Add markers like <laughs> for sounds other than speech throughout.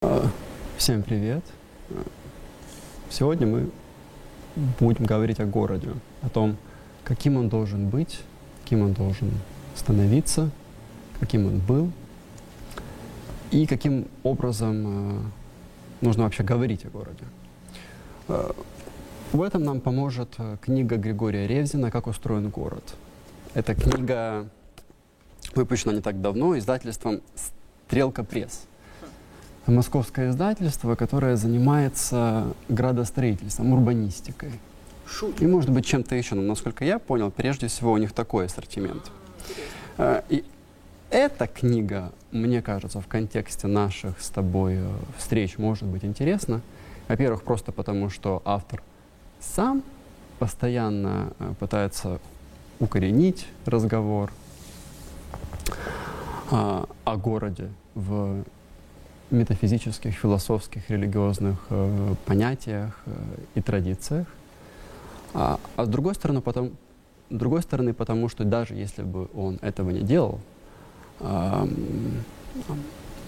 А, Всем привет! А, Сегодня мы будем говорить о городе, о том, каким он должен быть, каким он должен становиться, каким он был и каким образом а, нужно вообще говорить о городе. В этом нам поможет книга Григория Ревзина «Как устроен город». Эта книга выпущена не так давно издательством «Стрелка пресс». Московское издательство, которое занимается градостроительством, урбанистикой. И, может быть, чем-то еще. Но, насколько я понял, прежде всего у них такой ассортимент. Э, И эта книга, мне кажется, в контексте наших с тобой э, встреч может быть интересна. Во-первых, просто потому, что автор сам постоянно э, пытается укоренить разговор о городе в метафизических, философских, религиозных э, понятиях э, и традициях. А, а с другой стороны, потом, с другой стороны, потому что даже если бы он этого не делал, ам,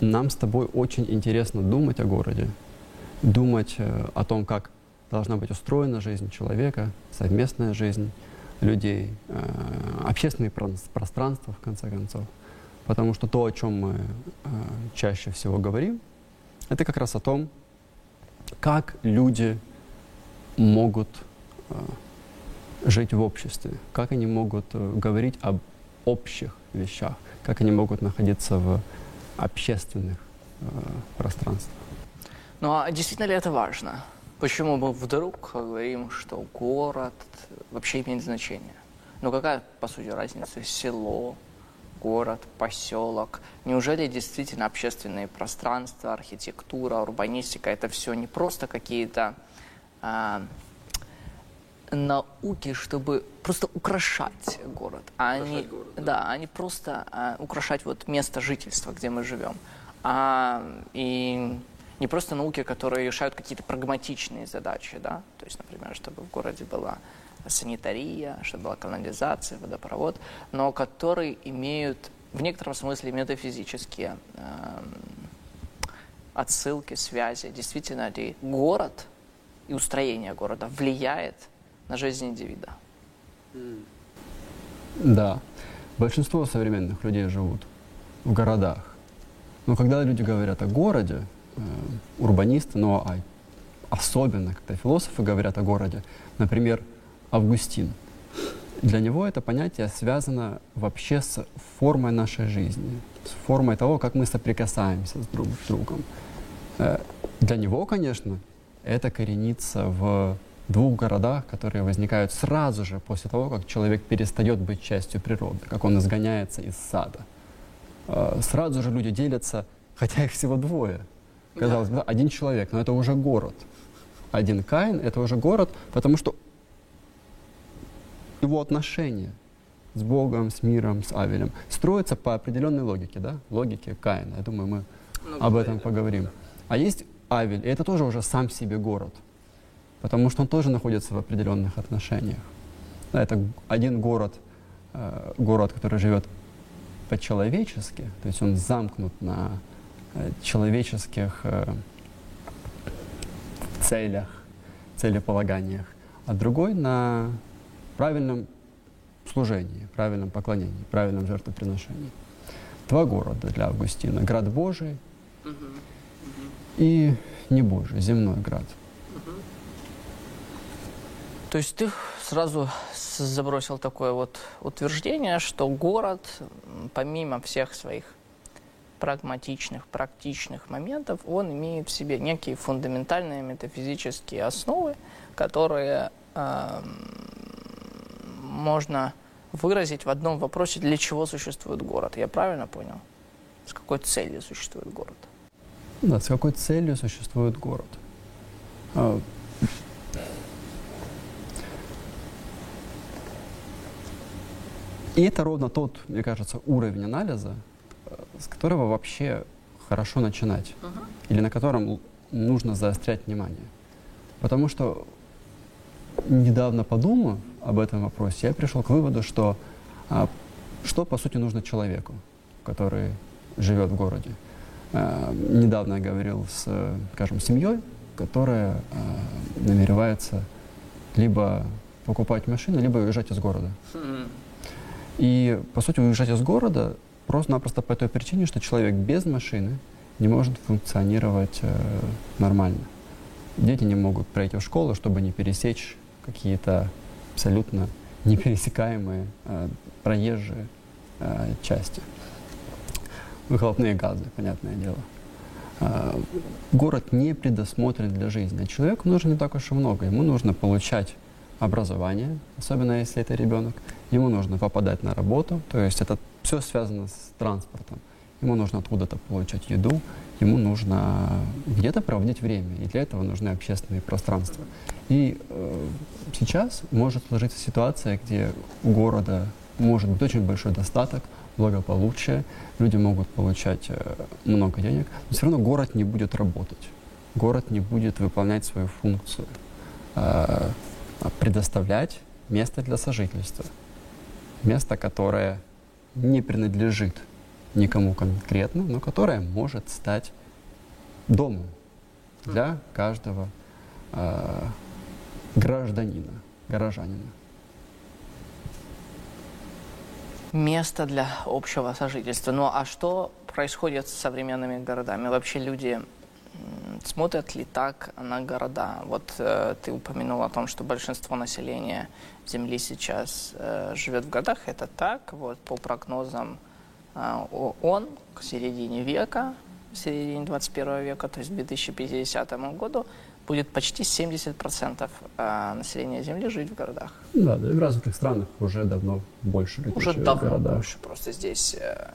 нам с тобой очень интересно думать о городе, думать э, о том, как должна быть устроена жизнь человека, совместная жизнь людей, э, общественные пространства, в конце концов. Потому что то, о чем мы э, чаще всего говорим, это как раз о том, как люди могут э, жить в обществе, как они могут э, говорить об общих вещах, как они могут находиться в общественных э, пространствах. Ну а действительно ли это важно? Почему мы вдруг говорим, что город вообще имеет значение? Ну какая, по сути, разница? Село, город, поселок. Неужели действительно общественные пространства, архитектура, урбанистика это все не просто какие-то а, науки, чтобы просто украшать город, а они, да, они просто а, украшать вот место жительства, где мы живем, а и не просто науки, которые решают какие-то прагматичные задачи, да, то есть, например, чтобы в городе была санитария, чтобы была канализация, водопровод, но которые имеют в некотором смысле метафизические эм, отсылки, связи. Действительно ли город и устроение города влияет на жизнь индивида? Да, большинство современных людей живут в городах. Но когда люди говорят о городе, э, урбанисты, но а особенно когда философы говорят о городе, например, Августин, для него это понятие связано вообще с формой нашей жизни, с формой того, как мы соприкасаемся с друг с другом. Э, Для него, конечно, это коренится в двух городах, которые возникают сразу же после того, как человек перестает быть частью природы, как он изгоняется из сада. Э, Сразу же люди делятся, хотя их всего двое. Казалось бы, да, один человек, но это уже город. Один Каин — это уже город, потому что его отношения с Богом, с миром, с Авелем строятся по определенной логике, да? Логике Каина. Я думаю, мы об этом поговорим. А есть Авель, и это тоже уже сам себе город, потому что он тоже находится в определенных отношениях. Да, это один город, э, город, который живет по-человечески, то есть он замкнут на э, человеческих э, целях, целеполаганиях, а другой на правильном служении, правильном поклонении, правильном жертвоприношении. Два города для Августина. Град Божий и не Божий, земной град. То есть ты сразу забросил такое вот утверждение, что город, помимо всех своих прагматичных, практичных моментов, он имеет в себе некие фундаментальные метафизические основы, которые эм, можно выразить в одном вопросе, для чего существует город. Я правильно понял? С какой целью существует город? Да, с какой целью существует город? А, И это ровно тот, мне кажется, уровень анализа, э, с которого вообще хорошо начинать, или на котором нужно заострять внимание. Потому что недавно подумав об этом вопросе, я пришел к выводу, что а, что по сути нужно человеку, который живет в городе. Э, недавно я говорил с, скажем, семьей, которая э, намеревается либо покупать машину, либо уезжать из города. И, по сути, уезжать из города просто-напросто по той причине, что человек без машины не может функционировать э, нормально. Дети не могут пройти в школу, чтобы не пересечь какие-то абсолютно <laughs> непересекаемые э, проезжие э, части. Выхлопные газы, понятное дело. Э, город не предусмотрен для жизни. Человеку нужно не так уж и много. Ему нужно получать образование, особенно если это ребенок. Ему нужно попадать на работу, то есть это все связано с транспортом. Ему нужно откуда-то получать еду, ему нужно где-то проводить время, и для этого нужны общественные пространства. И э, сейчас может сложиться ситуация, где у города может быть очень большой достаток, благополучие, люди могут получать э, много денег, но все равно город не будет работать, город не будет выполнять свою функцию, э, предоставлять место для сожительства, место, которое не принадлежит никому конкретно, но которое может стать домом для каждого э, гражданина, горожанина. Место для общего сожительства. Ну а что происходит с современными городами? Вообще люди смотрят ли так на города? Вот э, ты упомянул о том, что большинство населения Земли сейчас э, живет в городах. Это так. Вот по прогнозам э, ООН к середине века, в середине 21 века, то есть к 2050 году, будет почти 70% э, населения Земли жить в городах. Да, да, в развитых странах уже давно больше людей Уже давно больше. Просто здесь э,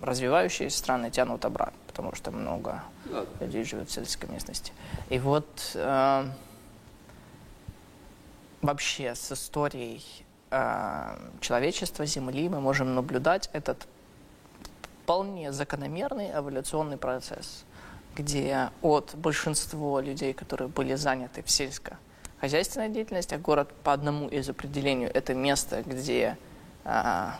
развивающиеся страны тянут обратно, потому что много да. людей живет в сельской местности. И вот э, вообще с историей э, человечества, Земли мы можем наблюдать этот вполне закономерный эволюционный процесс, где от большинства людей, которые были заняты в сельскохозяйственной деятельности, а город по одному из определений это место, где э,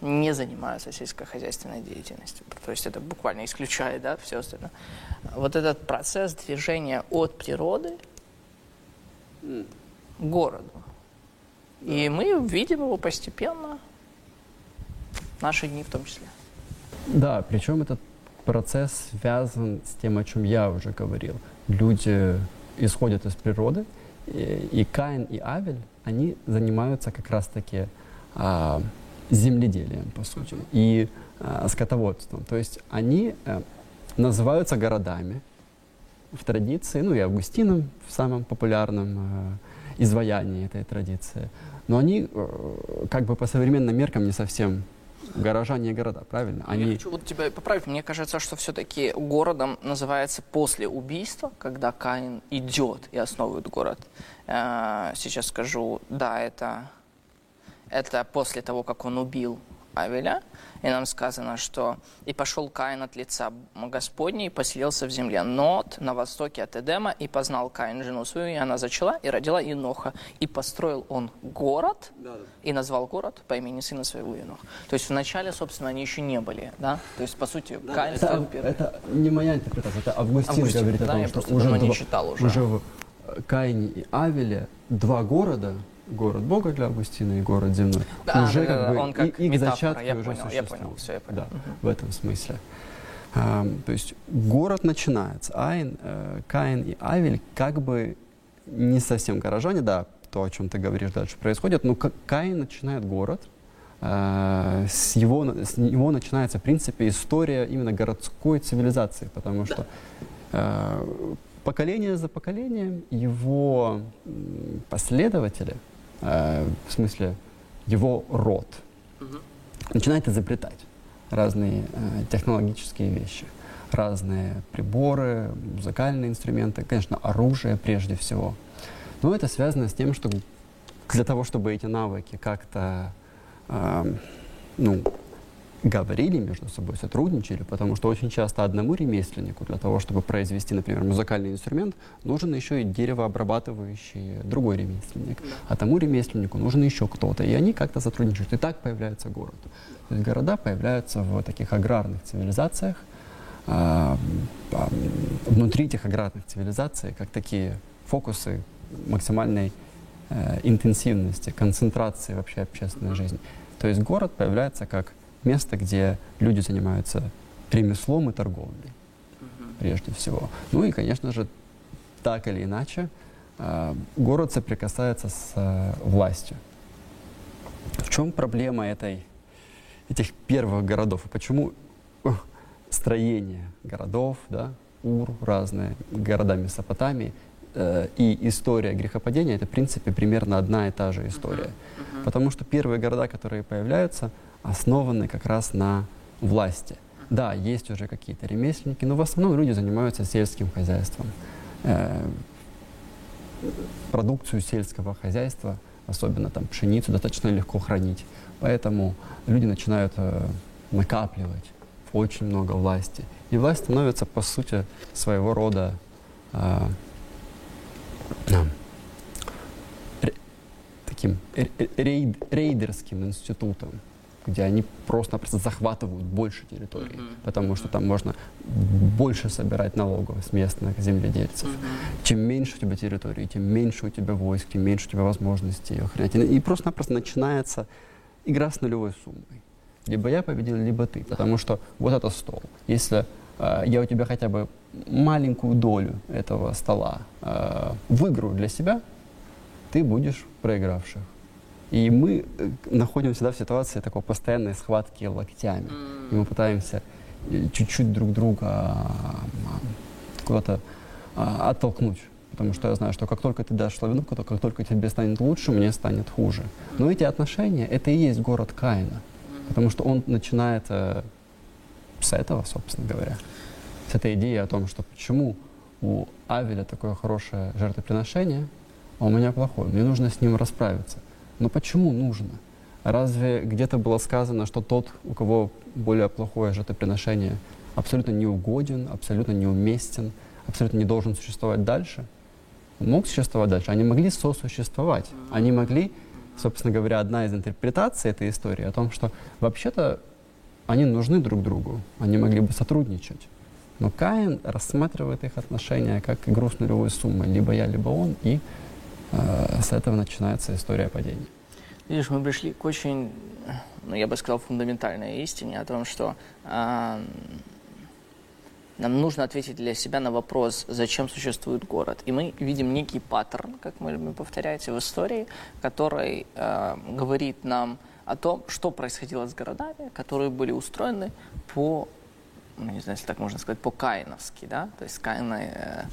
не занимаются сельскохозяйственной деятельностью. То есть это буквально исключает да, все остальное. Вот этот процесс движения от природы к городу. И мы видим его постепенно, наши дни в том числе. Да, причем этот процесс связан с тем, о чем я уже говорил. Люди исходят из природы, и, и Каин и Авель, они занимаются как раз-таки а, земледелием, по сути, и а, скотоводством. То есть они а, называются городами в традиции, ну и Августином в самом популярном а, изваянии этой традиции. Но они а, как бы по современным меркам не совсем горожане города, правильно? Они... Я хочу вот тебя поправить. Мне кажется, что все-таки городом называется после убийства, когда Каин идет и основывает город. Э, сейчас скажу, да, это, это после того, как он убил Авеля, и нам сказано, что «И пошел Каин от лица Господней и поселился в земле Нот на востоке от Эдема, и познал Каин жену свою, и она зачала, и родила Иноха. И построил он город, да, да. и назвал город по имени сына своего Иноха». То есть вначале, собственно, они еще не были, да? То есть, по сути, да, Каин это, стал первым. Это не моя интерпретация, это Августин, Августин говорит да, о том, что уже, не читал уже. уже в Каине и Авеле два города – город Бога для Августина и город земной. Да, уже как бы он как и, их зачатки я уже понял, существуют. Я понял, все, я понял. Да, угу. в этом смысле. А, то есть город начинается. Айн, э, Каин и Авель как бы не совсем горожане, да, то, о чем ты говоришь дальше происходит, но Каин начинает город, э, с, его, с него начинается, в принципе, история именно городской цивилизации, потому что э, поколение за поколением его последователи – э, в смысле его род, угу. начинает изобретать разные э, технологические вещи, разные приборы, музыкальные инструменты, конечно, оружие прежде всего. Но это связано с тем, что для того, чтобы эти навыки как-то э, ну, говорили между собой, сотрудничали, потому что очень часто одному ремесленнику для того, чтобы произвести, например, музыкальный инструмент, нужен еще и деревообрабатывающий другой ремесленник. А тому ремесленнику нужен еще кто-то. И они как-то сотрудничают. И так появляется город. То есть города появляются в таких аграрных цивилизациях, а, а, внутри этих аграрных цивилизаций, как такие фокусы максимальной э, интенсивности, концентрации вообще общественной жизни. То есть город появляется как место, где люди занимаются ремеслом и торговлей, прежде всего. Ну и, конечно же, так или иначе, э, город соприкасается с э, властью. В чем проблема этой, этих первых городов? И почему строение городов, да, Ур, разные города Месопотамии, э, и история грехопадения — это, в принципе, примерно одна и та же история. Uh-huh. Uh-huh. Потому что первые города, которые появляются, основаны как раз на власти. Да, есть уже какие-то ремесленники, но в основном люди занимаются сельским хозяйством. Э, продукцию сельского хозяйства, особенно там пшеницу, достаточно легко хранить. Поэтому люди начинают э, накапливать очень много власти. И власть становится, по сути, своего рода э, таким рейд, рейдерским институтом, где они просто-напросто захватывают больше территории, mm-hmm. потому что там можно больше собирать налогов с местных земледельцев. Mm-hmm. Чем меньше у тебя территории, тем меньше у тебя войск, тем меньше у тебя возможностей охранять. И просто-напросто начинается игра с нулевой суммой. Либо я победил, либо ты. Потому что вот это стол. Если э, я у тебя хотя бы маленькую долю этого стола э, выиграю для себя, ты будешь проигравших. И мы э, находимся всегда в ситуации такой постоянной схватки локтями. И мы пытаемся э, чуть-чуть друг друга куда-то а, оттолкнуть. Потому что я знаю, что как только ты дашь славянку, то как только тебе станет лучше, мне станет хуже. Но эти отношения, это и есть город Каина. Потому что он начинает э, с этого, собственно говоря, с этой идеи о том, что почему у Авеля такое хорошее жертвоприношение, а у меня плохое. Мне нужно с ним расправиться. Но почему нужно? Разве где-то было сказано, что тот, у кого более плохое жертвоприношение, абсолютно неугоден, абсолютно неуместен, абсолютно не должен существовать дальше? Мог существовать дальше. Они могли сосуществовать. Они могли собственно говоря, одна из интерпретаций этой истории о том, что вообще-то они нужны друг другу, они могли бы сотрудничать. Но Каин рассматривает их отношения как игру с нулевой суммой, либо я, либо он, и с этого начинается история падения. Видишь, мы пришли к очень, ну, я бы сказал, фундаментальной истине о том, что э, нам нужно ответить для себя на вопрос, зачем существует город. И мы видим некий паттерн, как мы любим повторять, в истории, который э, говорит нам о том, что происходило с городами, которые были устроены по, ну, не знаю, если так можно сказать, по-каиновски, да, то есть каиной э, э,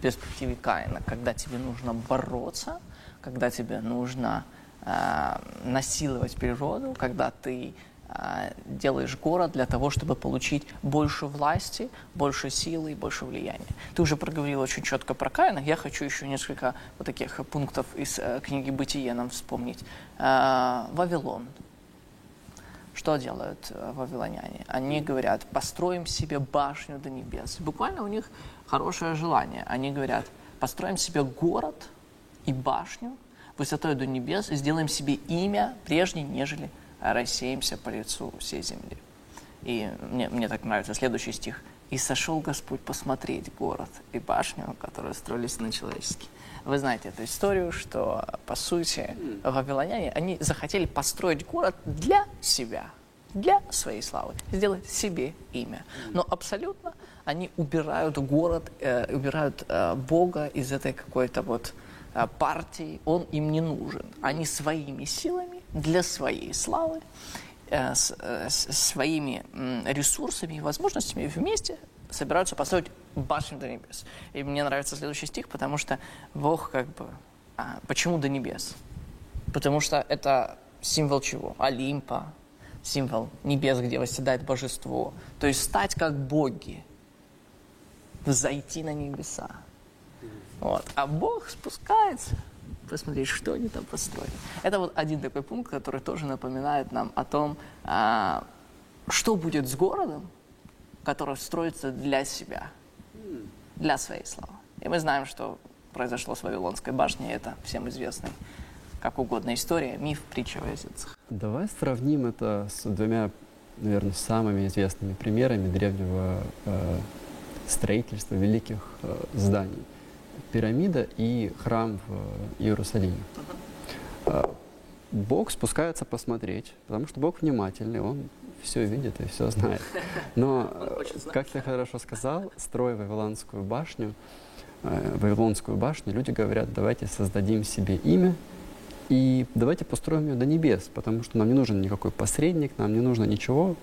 перспективе Каина, когда тебе нужно бороться, когда тебе нужно э, насиловать природу, когда ты а, делаешь город для того, чтобы получить больше власти, больше силы и больше влияния. Ты уже проговорил очень четко про Каина. Я хочу еще несколько вот таких пунктов из э, книги «Бытие» нам вспомнить. Э, Вавилон. Что делают э, вавилоняне? Они говорят, построим себе башню до небес. Буквально у них хорошее желание. Они говорят, построим себе город и башню высотой до небес и сделаем себе имя прежде, нежели рассеемся по лицу всей земли. И мне, мне так нравится следующий стих. «И сошел Господь посмотреть город и башню, которые строились на человеческий». Вы знаете эту историю, что, по сути, вавилоняне, они захотели построить город для себя, для своей славы, сделать себе имя. Но абсолютно они убирают город, э, убирают э, Бога из этой какой-то вот э, партии, он им не нужен. Они своими силами для своей славы, э, с, э, с своими ресурсами и возможностями вместе собираются построить башню до небес. И мне нравится следующий стих, потому что Бог как бы... А, почему до небес? Потому что это символ чего? Олимпа, символ небес, где восседает божество. То есть стать как боги, взойти на небеса. Вот. А Бог спускается посмотреть, что они там построили. Это вот один такой пункт, который тоже напоминает нам о том, а, что будет с городом, который строится для себя, для своей славы. И мы знаем, что произошло с Вавилонской башней, это всем известный как угодно история, миф, притча о языцах. Давай сравним это с двумя наверное, самыми известными примерами древнего э, строительства великих э, зданий. Пирамида и храм в Иерусалиме. Э, Бог спускается посмотреть, потому что Бог внимательный, Он все видит и все знает. <laughs> Но, как ты хорошо сказал, строя Вавилонскую башню, э, Вавилонскую башню, люди говорят, давайте создадим себе имя, и давайте построим ее до небес, потому что нам не нужен никакой посредник, нам не нужно ничего,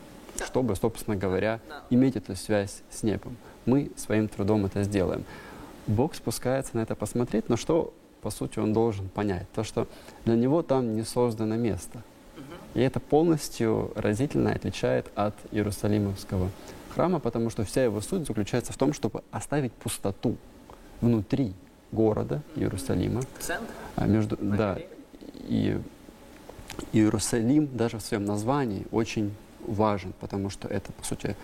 чтобы, собственно говоря, иметь эту связь с небом. Мы своим трудом это сделаем. Бог спускается на это посмотреть, но что, по сути, он должен понять? То, что для него там не создано место. И это полностью разительно отличает от Иерусалимовского храма, потому что вся его суть заключается в том, чтобы оставить пустоту внутри города Иерусалима. Центр? А между, да, и Иерусалим даже в своем названии очень важен, потому что это, по сути,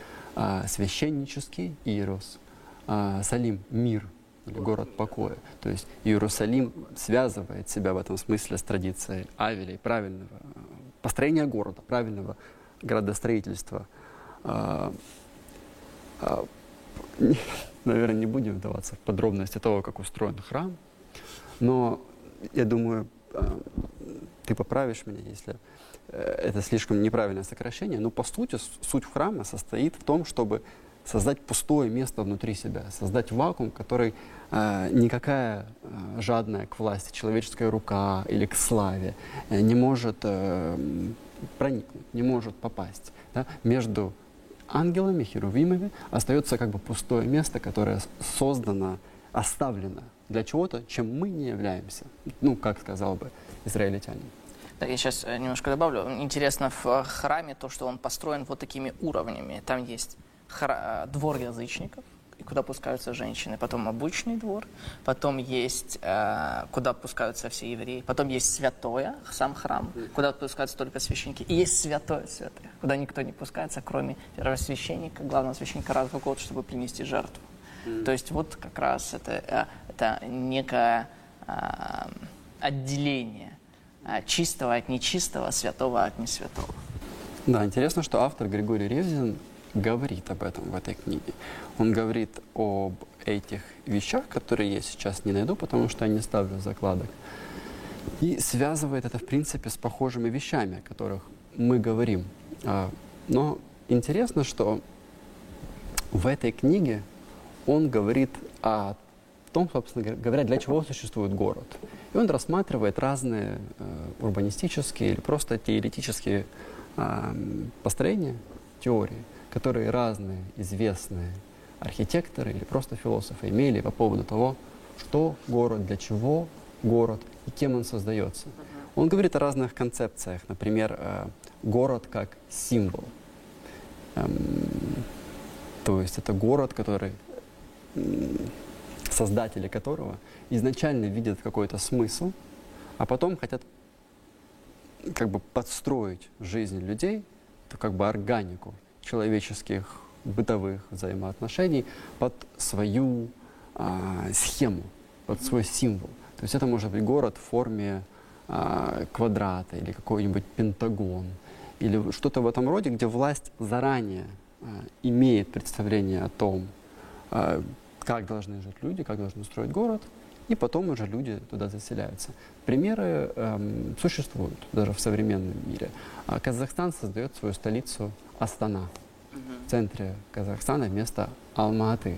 священнический Иерус, а, Салим – мир город покоя. То есть Иерусалим связывает себя в этом смысле с традицией Авелей, правильного построения города, правильного градостроительства. А, наверное, не будем вдаваться в подробности того, как устроен храм, но я думаю, ты поправишь меня, если э, это слишком неправильное сокращение, но по сути суть храма состоит в том, чтобы создать пустое место внутри себя, создать вакуум, который э, никакая э, жадная к власти человеческая рука или к славе э, не может э, проникнуть, не может попасть. Да? Между ангелами, херувимами остается как бы пустое место, которое создано, оставлено для чего-то, чем мы не являемся. Ну, как сказал бы израильтянин. Да, я сейчас э, немножко добавлю. Интересно в э, храме то, что он построен вот такими уровнями. Там есть хра- э, двор язычников, куда пускаются женщины, потом обычный двор, потом есть, э, куда пускаются все евреи, потом есть святое, сам храм, куда пускаются только священники, и есть святое святое, куда никто не пускается, кроме первосвященника, главного священника раз в год, чтобы принести жертву. Mm. То есть вот как раз это, это некое э, отделение а, чистого от нечистого, святого от несвятого. Да, интересно, что автор Григорий Ревзин говорит об этом в этой книге. Он говорит об этих вещах, которые я сейчас не найду, потому что я не ставлю закладок. И связывает это, в принципе, с похожими вещами, о которых мы говорим. А, но интересно, что в этой книге он говорит о том, собственно говоря, для чего существует город. И он рассматривает разные э, урбанистические или просто теоретические э, построения, теории, которые разные известные архитекторы или просто философы имели по поводу того, что город, для чего город и кем он создается. Он говорит о разных концепциях, например, э, город как символ. Эм, то есть это город, который создатели которого изначально видят какой-то смысл, а потом хотят как бы подстроить жизнь людей, то как бы органику человеческих бытовых взаимоотношений под свою а, схему, под свой символ. То есть это может быть город в форме а, квадрата или какой-нибудь пентагон или что-то в этом роде, где власть заранее а, имеет представление о том, а, как должны жить люди, как должны строить город, и потом уже люди туда заселяются. Примеры эм, существуют даже в современном мире. А Казахстан создает свою столицу Астана в центре Казахстана вместо Алматы.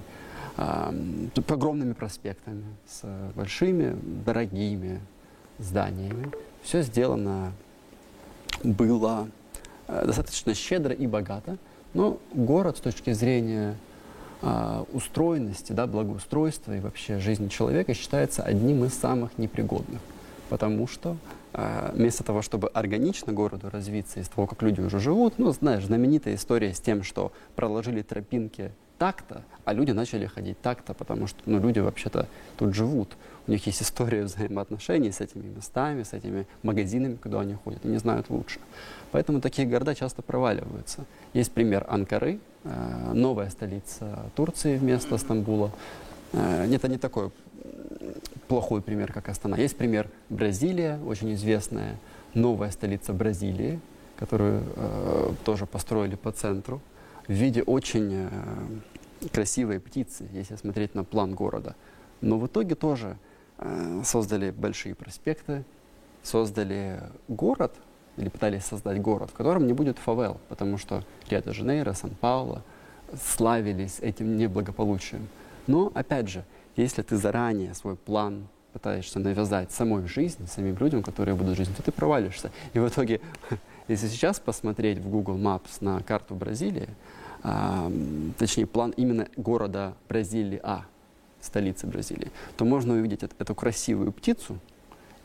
Эм, огромными проспектами, с большими, дорогими зданиями. Все сделано было э, достаточно щедро и богато, но город с точки зрения а, устроенности, да, благоустройства и вообще жизни человека считается одним из самых непригодных. Потому что э, вместо того, чтобы органично городу развиться из того, как люди уже живут, ну, знаешь, знаменитая история с тем, что проложили тропинки так-то, а люди начали ходить так-то, потому что ну, люди вообще-то тут живут. У них есть история взаимоотношений с этими местами, с этими магазинами, куда они ходят, и не знают лучше. Поэтому такие города часто проваливаются. Есть пример Анкары, новая столица Турции вместо Стамбула. Э, это не такой плохой пример, как Астана. Есть пример Бразилия, очень известная новая столица Бразилии, которую э, тоже построили по центру, в виде очень э, красивой птицы, если смотреть на план города. Но в итоге тоже э, создали большие проспекты, создали город, или пытались создать город, в котором не будет фавел, потому что Рио-де-Жанейро, Сан-Пауло славились этим неблагополучием. Но, опять же, если ты заранее свой план пытаешься навязать самой жизни, самим людям, которые будут жить, то ты провалишься. И в итоге, <laughs> если сейчас посмотреть в Google Maps на карту Бразилии, а, точнее план именно города Бразилии А, столицы Бразилии, то можно увидеть эту, красивую птицу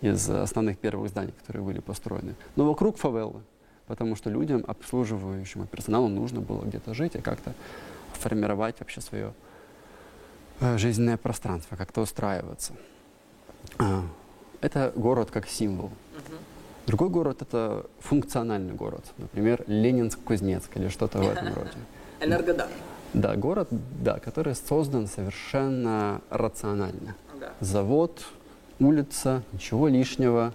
из основных первых зданий, которые были построены. Но вокруг фавелы, потому что людям, обслуживающему персоналу, нужно было где-то жить и как-то формировать вообще свое э, жизненное пространство, как-то устраиваться. А, это город как символ. Другой город – это функциональный город. Например, Ленинск-Кузнецк или что-то в этом роде. <laughs> Энергодар. Да, город, да, который создан совершенно рационально. Да. Завод, улица, ничего лишнего,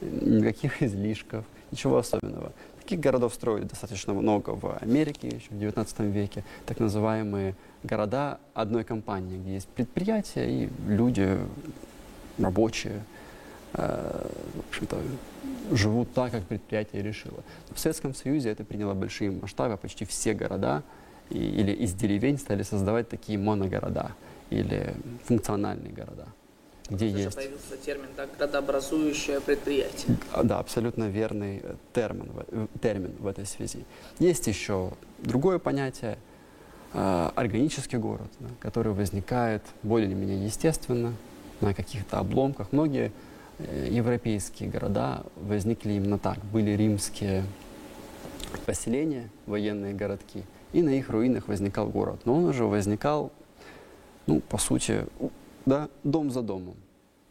никаких <laughs> излишков, ничего особенного. Таких городов строили достаточно много в Америке еще в 19 веке, так называемые города одной компании, где есть предприятия и люди рабочие, э, в общем-то, живут так, как предприятие решило. В Советском Союзе это приняло большие масштабы, почти все города и, или из деревень стали создавать такие моногорода или функциональные города, где Уже есть... появился термин так, градообразующее предприятие. А, Да, абсолютно верный э, термин, в- э, термин в этой связи. Есть еще другое понятие э, органический город, да, который возникает более или менее естественно на каких-то обломках. Многие европейские города возникли именно так. Были римские поселения, военные городки, и на их руинах возникал город. Но он уже возникал, ну, по сути, да, дом за домом,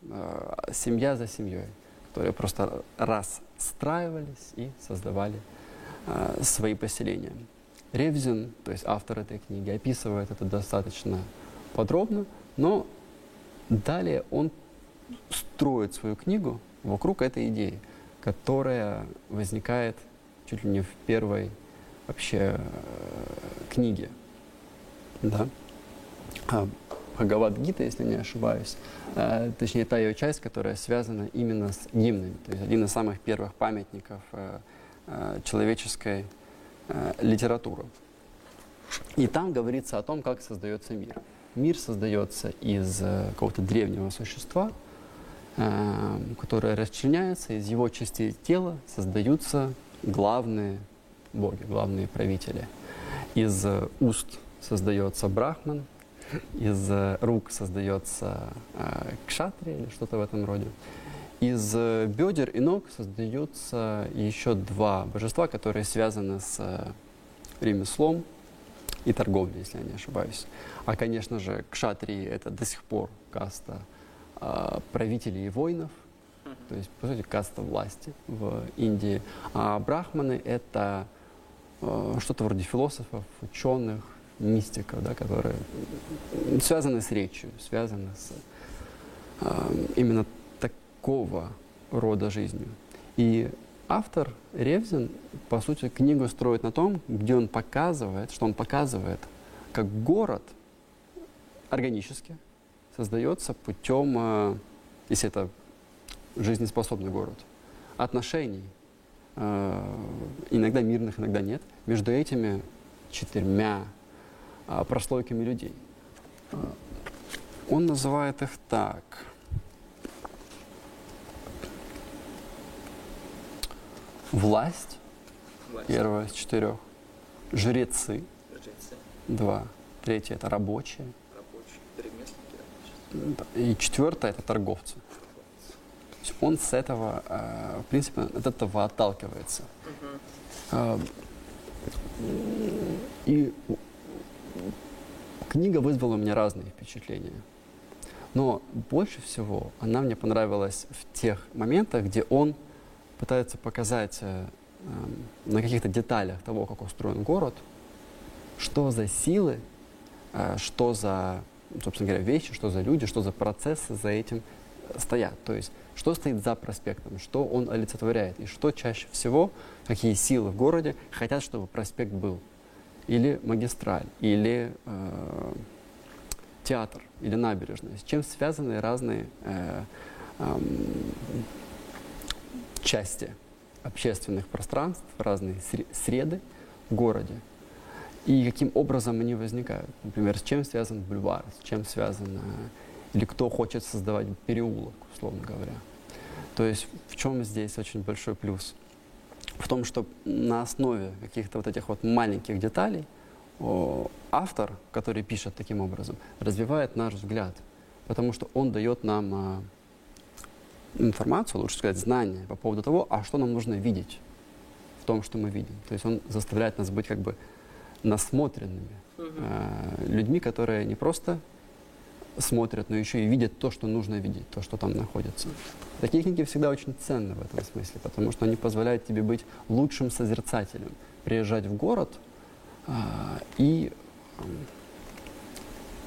э, семья за семьей, которые просто расстраивались и создавали э, свои поселения. Ревзин, то есть автор этой книги, описывает это достаточно подробно, но далее он строит свою книгу вокруг этой идеи, которая возникает чуть ли не в первой вообще э, книге. Да? А, Бхагавад-гита, если не ошибаюсь, э, точнее та ее часть, которая связана именно с гимнами, то есть один из самых первых памятников э, э, человеческой литературы. И там говорится о том, как создается мир. Мир создается из какого-то древнего существа, которое расчленяется, из его частей тела создаются главные боги, главные правители. Из уст создается брахман, из э, рук создается э, кшатри или что-то в этом роде. Из э, бедер и ног создаются еще два божества, которые связаны с э, ремеслом и торговлей, если я не ошибаюсь. А, конечно же, кшатрии — это до сих пор каста э, правителей и воинов, то есть, по сути, каста власти в Индии. А брахманы — это э, что-то вроде философов, ученых, мистиков, да, которые связаны с речью, связаны с э, именно такого рода жизнью. И автор Ревзин, по сути, книгу строит на том, где он показывает, что он показывает, как город органически создается путем, э, если это жизнеспособный город, отношений, э, иногда мирных, иногда нет, между этими четырьмя прослойками людей. А, Он называет их так. Власть, первая из четырех. Жрецы, два. Третье это рабочие. Да. И четвертое это торговцы. То есть он с этого, э, в принципе, от этого отталкивается. Э, И книга вызвала у меня разные впечатления. Но больше всего она мне понравилась в тех моментах, где он пытается показать э, эм, на каких-то деталях того, как устроен город, что за силы, э, что за, собственно говоря, вещи, что за люди, что за процессы за этим стоят. То есть, что стоит за проспектом, что он олицетворяет, и что чаще всего, какие силы в городе хотят, чтобы проспект был. Или магистраль, или э, театр, или набережная. С чем связаны разные э, э, части общественных пространств, разные среды в городе. И каким образом они возникают. Например, с чем связан бульвар, с чем связан, или кто хочет создавать переулок, условно говоря. То есть в чем здесь очень большой плюс? В том, что на основе каких-то вот этих вот маленьких деталей о, автор, который пишет таким образом, развивает наш взгляд, потому что он дает нам а, информацию, лучше сказать, знания по поводу того, а что нам нужно видеть в том, что мы видим. То есть он заставляет нас быть как бы насмотренными э, людьми, которые не просто смотрят, но еще и видят то, что нужно видеть, то, что там находится. Такие книги всегда очень ценны в этом смысле, потому что они позволяют тебе быть лучшим созерцателем, приезжать в город э, и э,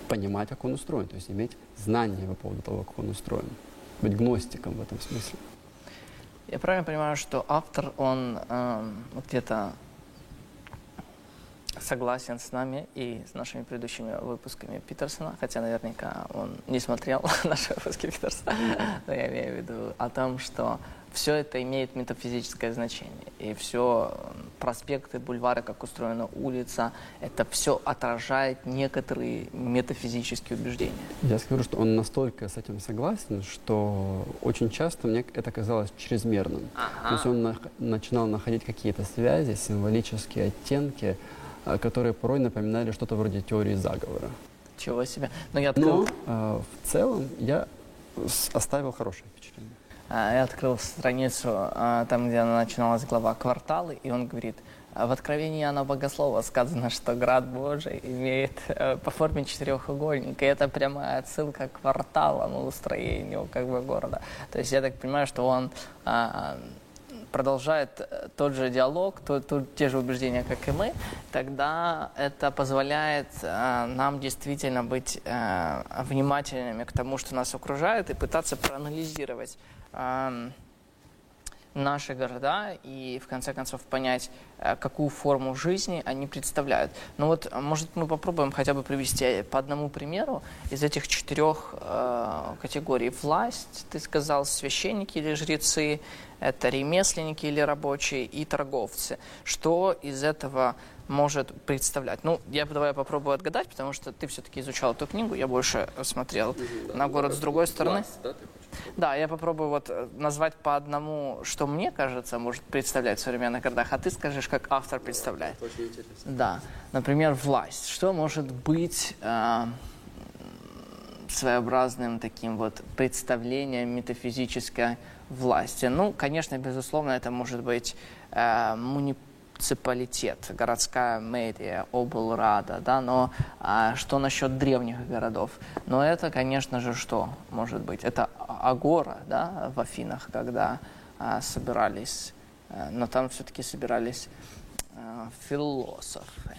понимать, как он устроен, то есть иметь знания по поводу того, как он устроен быть гностиком в этом смысле. Я правильно понимаю, что автор, он э, где-то согласен с нами и с нашими предыдущими выпусками Питерсона, хотя наверняка он не смотрел <laughs> наши выпуски Питерсона, но я имею в виду о том, что все это имеет метафизическое значение. И все проспекты, бульвары, как устроена улица, это все отражает некоторые метафизические убеждения. Я скажу, что он настолько с этим согласен, что очень часто мне это казалось чрезмерным. Ага. То есть он на начинал находить какие-то связи, символические оттенки, которые порой напоминали что-то вроде теории заговора. Чего себе. Но, я открыл... Но э, в целом я оставил хорошее впечатление. А, я открыл страницу, а, там, где начиналась глава «Кварталы», и он говорит, «А в Откровении Иоанна Богослова сказано, что град Божий имеет э, по форме четырехугольник, и это прямая отсылка к кварталам, устроению как бы города. То есть я так понимаю, что он продолжает э, тот же диалог, то, то, те же убеждения, как и мы, тогда это позволяет э, нам действительно быть э, внимательными к тому, что нас окружает, и пытаться проанализировать э, наши города и в конце концов понять, какую форму жизни они представляют. Ну вот, может, мы попробуем хотя бы привести по одному примеру из этих четырех э, категорий. Власть, ты сказал, священники или жрецы, это ремесленники или рабочие и торговцы. Что из этого может представлять? Ну, я давай попробую отгадать, потому что ты все-таки изучал эту книгу, я больше смотрел на город с другой стороны. Да, я попробую вот э, назвать по одному, что мне кажется может представлять в современных городах, а ты скажешь, как автор представляет. Очень интересно. Да, например, власть. Что может быть э, своеобразным таким вот представлением метафизической власти. Ну, конечно, безусловно, это может быть э, муниципалитет, городская мэрия, облрада, да, но а, что насчет древних городов? Но это, конечно же, что может быть? Это агора, да, в Афинах, когда а, собирались, а, но там все-таки собирались а, философы.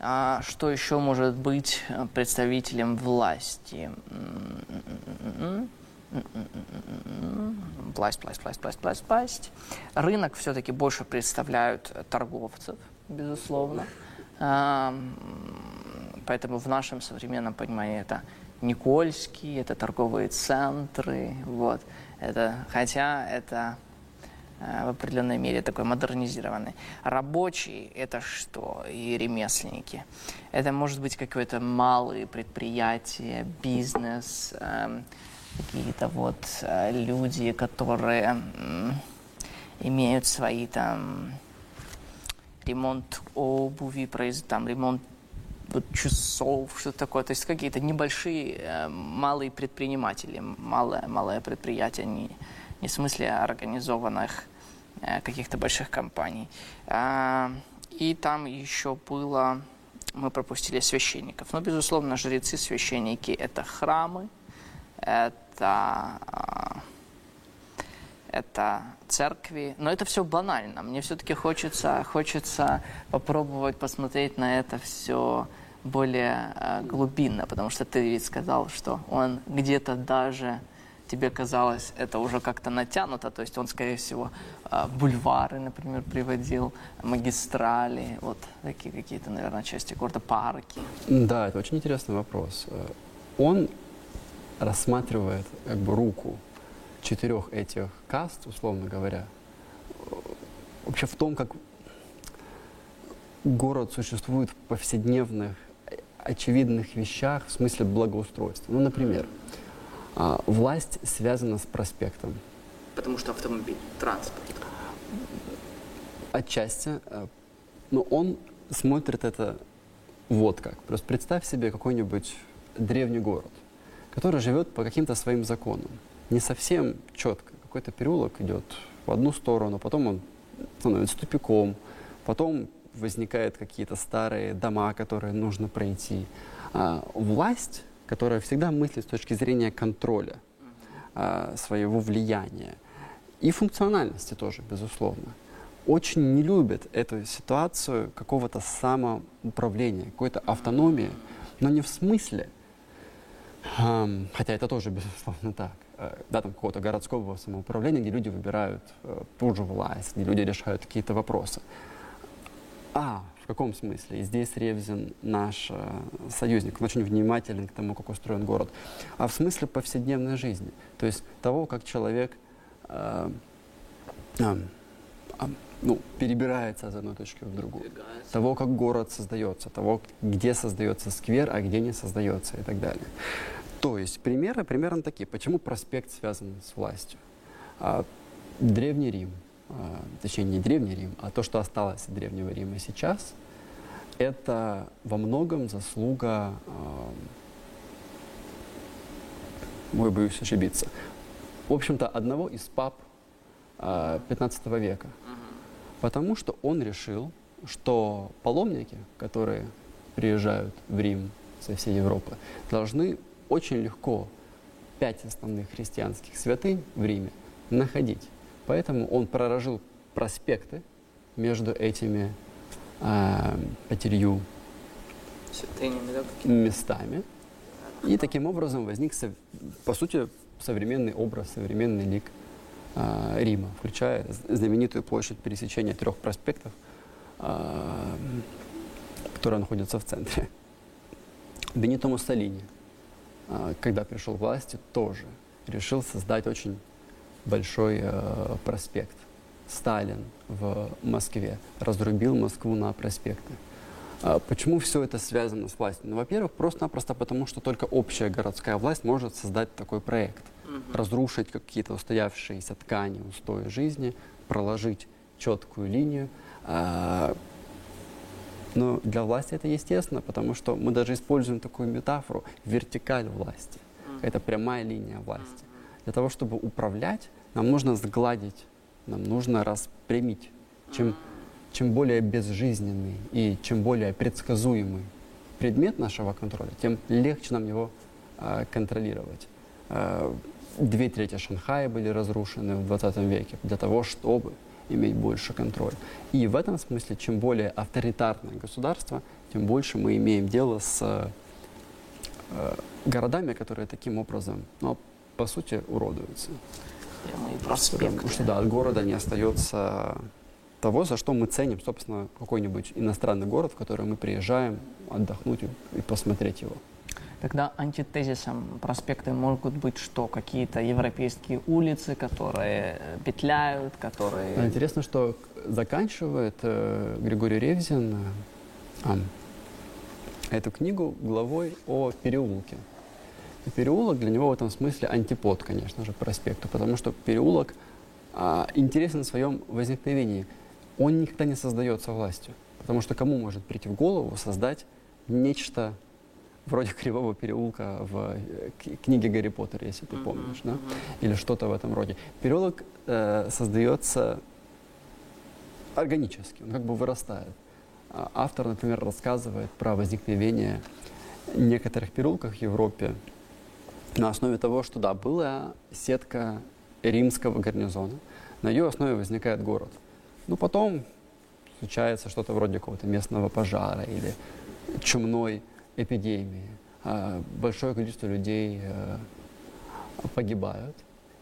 А что еще может быть представителем власти? Власть, власть, власть, власть, власть, власть. Рынок все-таки больше представляют торговцев, безусловно. Поэтому в нашем современном понимании это Никольский, это торговые центры, вот. Это, хотя это э, в определенной мере такой модернизированный. Рабочий – это что? И ремесленники. Это может быть какое-то малое предприятие, бизнес, эм, какие-то вот э, люди, которые имеют свои там ремонт обуви, там ремонт вот, часов, что такое. То есть какие-то небольшие, э, малые предприниматели, малое, малое предприятие, не, не в смысле организованных э, каких-то больших компаний. А, и там еще было, мы пропустили священников. Но, безусловно, жрецы, священники – это храмы, это это, это церкви. Но это все банально. Мне все-таки хочется, хочется попробовать посмотреть на это все более э, глубинно, потому что ты ведь сказал, что он где-то даже тебе казалось это уже как-то натянуто, то есть он, скорее всего, а, бульвары, например, приводил, магистрали, вот такие какие-то, наверное, части города, парки. Да, это очень интересный вопрос. Э, он рассматривает как бы руку четырех этих каст, условно говоря, вообще в том, как город существует в повседневных, очевидных вещах в смысле благоустройства. Ну, например, а, власть связана с проспектом. Потому что автомобиль, транспорт. Отчасти. Э, но он смотрит это вот как. Просто представь себе какой-нибудь древний город, который живет по каким-то своим законам. Не совсем четко. Какой-то переулок идет в одну сторону, потом он становится тупиком, потом возникают какие-то старые дома, которые нужно пройти. А, власть которая всегда мыслит с точки зрения контроля э, своего влияния и функциональности тоже, безусловно, очень не любит эту ситуацию какого-то самоуправления, какой-то автономии, но не в смысле, хотя это тоже, безусловно, так, э, да, там какого-то городского самоуправления, где люди выбирают э, ту же власть, где люди решают какие-то вопросы. А каком смысле? И здесь Ревзин наш э, союзник, он очень внимателен к тому, как устроен город. А в смысле повседневной жизни, то есть того, как человек ну, перебирается из одной точки в другую, того, как город создается, того, где создается сквер, а где не создается и так далее. То есть примеры примерно такие. Почему проспект связан с властью? А, Древний Рим – а, точнее не Древний Рим, а то, что осталось от Древнего Рима сейчас, это во многом заслуга, мой боюсь ошибиться, в общем-то, одного из пап 15 а, века. Потому что он решил, что паломники, которые приезжают в Рим со всей Европы, должны очень легко пять основных христианских святынь в Риме находить. Поэтому он пророжил проспекты между этими э, пятерью да, местами. И таким образом возник, по сути, современный образ, современный лик Рима, включая знаменитую площадь пересечения трех проспектов, э, которая находится в центре. Бенито Муссолини, э, когда пришел к власти, тоже решил создать очень большой э, проспект. Сталин в Москве разрубил Москву на проспекты. А почему все это связано с властью? Ну, во-первых, просто-напросто потому, что только общая городская власть может создать такой проект. Угу. Разрушить какие-то устоявшиеся ткани, устои жизни, проложить четкую линию. А, но для власти это естественно, потому что мы даже используем такую метафору вертикаль власти. Это прямая линия власти. Для того, чтобы управлять, нам нужно сгладить, нам нужно распрямить. Чем, чем более безжизненный и чем более предсказуемый предмет нашего контроля, тем легче нам его э, контролировать. Э, две трети Шанхая были разрушены в 20 веке для того, чтобы иметь больше контроля. И в этом смысле, чем более авторитарное государство, тем больше мы имеем дело с э, городами, которые таким образом, ну, по сути, уродуются прямо и. Потому что, да, от города не остается того, за что мы ценим, собственно, какой-нибудь иностранный город, в который мы приезжаем отдохнуть и посмотреть его. Тогда антитезисом проспекты могут быть что? Какие-то европейские улицы, которые петляют, которые... Интересно, что заканчивает э, Григорий Ревзин э, эту книгу главой о переулке. И переулок для него в этом смысле антипод, конечно же, проспекту, потому что переулок а, интересен в своем возникновении. Он никогда не создается властью, потому что кому может прийти в голову создать нечто вроде Кривого переулка в э, книге Гарри Поттера, если ты помнишь, да? или что-то в этом роде. Переулок э, создается органически, он как бы вырастает. А автор, например, рассказывает про возникновение некоторых переулков в Европе, на основе того, что да, была сетка римского гарнизона, на ее основе возникает город. Ну, потом случается что-то вроде какого-то местного пожара или чумной эпидемии. А большое количество людей погибают.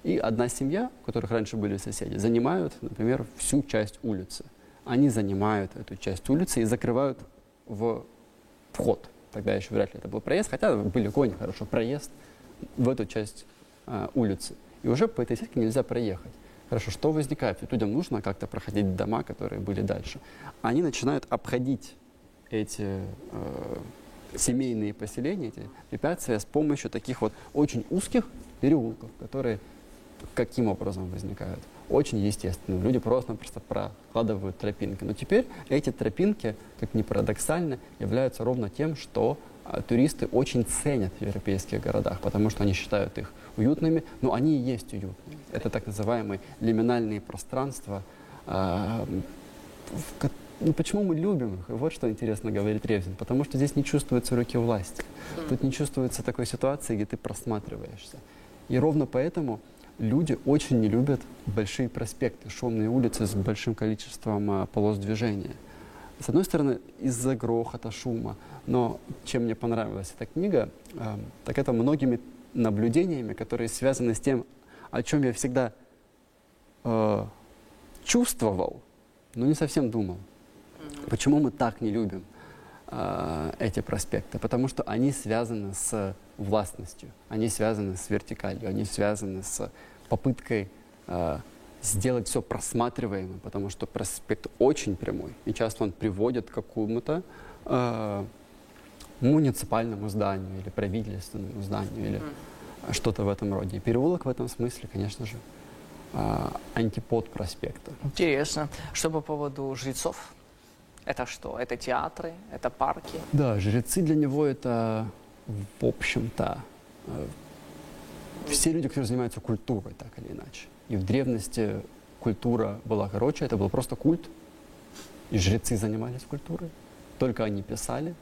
И одна семья, у которых раньше были соседи, занимают, например, всю часть улицы. Они занимают эту часть улицы и закрывают в вход. Тогда еще вряд ли это был проезд, хотя были кони, хорошо, проезд в эту часть э, улицы. И уже по этой сетке нельзя проехать. Хорошо, что возникает? Ведь людям нужно как-то проходить дома, которые были дальше. Они начинают обходить эти э, семейные поселения, эти препятствия с помощью таких вот очень узких переулков, которые каким образом возникают? Очень естественно. Люди просто-напросто прокладывают тропинки. Но теперь эти тропинки, как ни парадоксально, являются ровно тем, что а, туристы очень ценят в европейских городах, потому что они считают их уютными, но они и есть уютные. Это так называемые лиминальные пространства, а, в, ну, почему мы любим их? И вот что интересно говорит Ревзин. Потому что здесь не чувствуется руки власти. Тут не чувствуется такой ситуации, где ты просматриваешься. И ровно поэтому люди очень не любят большие проспекты, шумные улицы с большим количеством а, полос движения. С одной стороны, из-за грохота, шума. Но чем мне понравилась эта книга, э, так это многими наблюдениями, которые связаны с тем, о чем я всегда э, чувствовал, но не совсем думал. Почему мы так не любим э, эти проспекты? Потому что они связаны с властностью, они связаны с вертикалью, они связаны с попыткой э, сделать все просматриваемым, потому что проспект очень прямой, и часто он приводит к какому-то э, муниципальному зданию или правительственному зданию или mm. что-то в этом роде. И переулок в этом смысле, конечно же, э, антипод проспекта. Интересно. Что по поводу жрецов? Это что? Это театры? Это парки? Да, жрецы для него это, в общем-то, э, все люди, которые занимаются культурой, так или иначе. И в древности культура была короче, это был просто культ. И жрецы занимались культурой. Только они писали,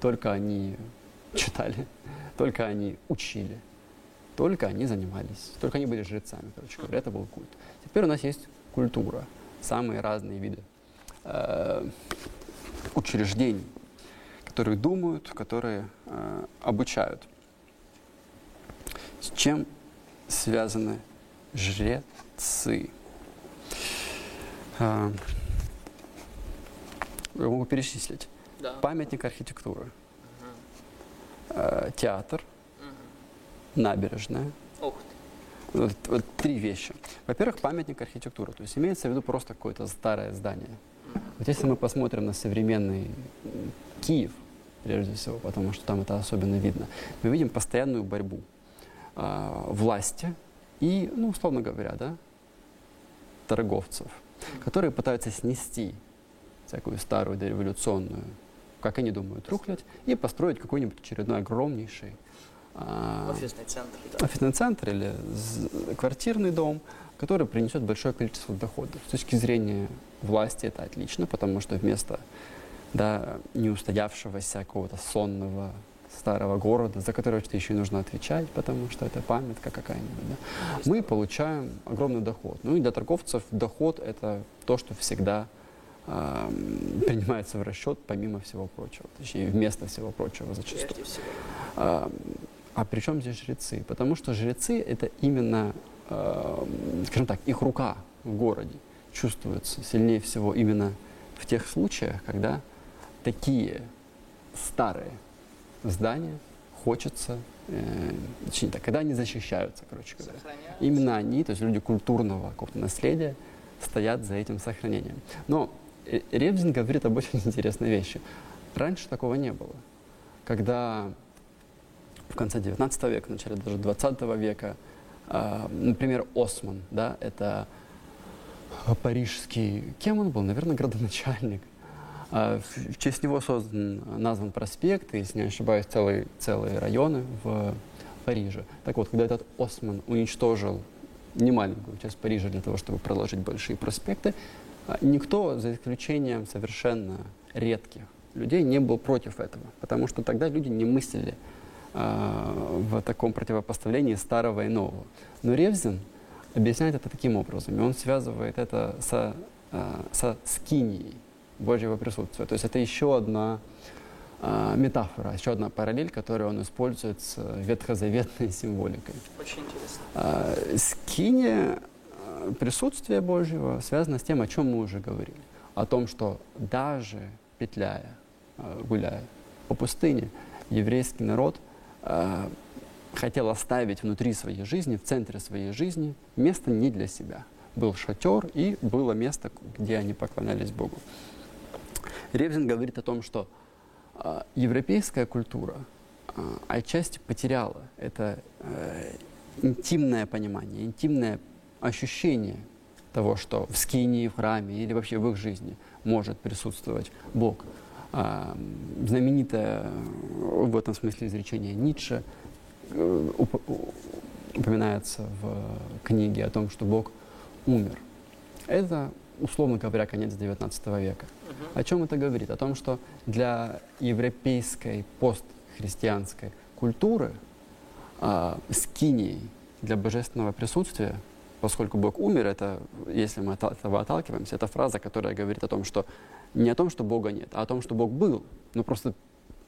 только они читали, только они учили, только они занимались, только они были жрецами, короче говоря, это был культ. Теперь у нас есть культура, самые разные виды э, учреждений, которые думают, которые э, обучают. С чем связаны жрецы. А, я могу перечислить. Да. Памятник архитектуры, угу. а, театр, угу. набережная. Ух ты. Вот, вот три вещи. Во-первых, памятник архитектуры. То есть имеется в виду просто какое-то старое здание. Вот если мы посмотрим на современный Киев, прежде всего, потому что там это особенно видно, мы видим постоянную борьбу э, власти и, ну, условно говоря, да, торговцев, которые пытаются снести всякую старую дореволюционную, как они думают, рухлядь, и построить какой-нибудь очередной огромнейший а, офисный центр, да. офисный центр или квартирный дом, который принесет большое количество доходов. С точки зрения власти это отлично, потому что вместо да, неустоявшегося какого-то сонного старого города, за который что-то еще и нужно отвечать, потому что это памятка какая-нибудь. Да? Мы получаем огромный доход. Ну и для торговцев доход – это то, что всегда э, принимается в расчет помимо всего прочего, точнее вместо всего прочего зачастую. А, а при чем здесь жрецы? Потому что жрецы – это именно, скажем так, их рука в городе чувствуется сильнее всего именно в тех случаях, когда такие старые здания хочется, э, точнее так, когда они защищаются, короче говоря. Именно они, то есть люди культурного какого-то наследия, стоят за этим сохранением. Но э, Ребзин говорит об очень <laughs> интересной вещи. Раньше такого не было. Когда в конце 19 века, в начале даже 20 века, например, Осман, да, это парижский, кем он был? Наверное, градоначальник. А, в честь него создан, назван проспект, и, если не ошибаюсь, целые, целые районы в Париже. Так вот, когда этот Осман уничтожил немаленькую часть Парижа для того, чтобы проложить большие проспекты, никто, за исключением совершенно редких людей, не был против этого, потому что тогда люди не мыслили э, в таком противопоставлении старого и нового. Но Ревзин объясняет это таким образом, и он связывает это со, э, со скинией, Божьего присутствия. То есть это еще одна а, метафора, еще одна параллель, которую он использует с ветхозаветной <laughs> символикой. Очень интересно. А, скиния присутствия Божьего связано с тем, о чем мы уже говорили. О том, что даже петляя, гуляя по пустыне, еврейский народ хотел оставить внутри своей жизни, в центре своей жизни, место не для себя. Был шатер и было место, где они поклонялись Богу. Ревзин говорит о том, что э, европейская культура э, отчасти потеряла это э, интимное понимание, интимное ощущение того, что в скинии, в храме или вообще в их жизни может присутствовать Бог. Э, знаменитое в этом смысле изречение Ницше э, упоминается в книге о том, что Бог умер. Это условно говоря, конец XIX века. О чем это говорит? О том, что для европейской постхристианской культуры а, скинией для божественного присутствия, поскольку Бог умер, это, если мы от этого отталкиваемся, это фраза, которая говорит о том, что не о том, что Бога нет, а о том, что Бог был, но просто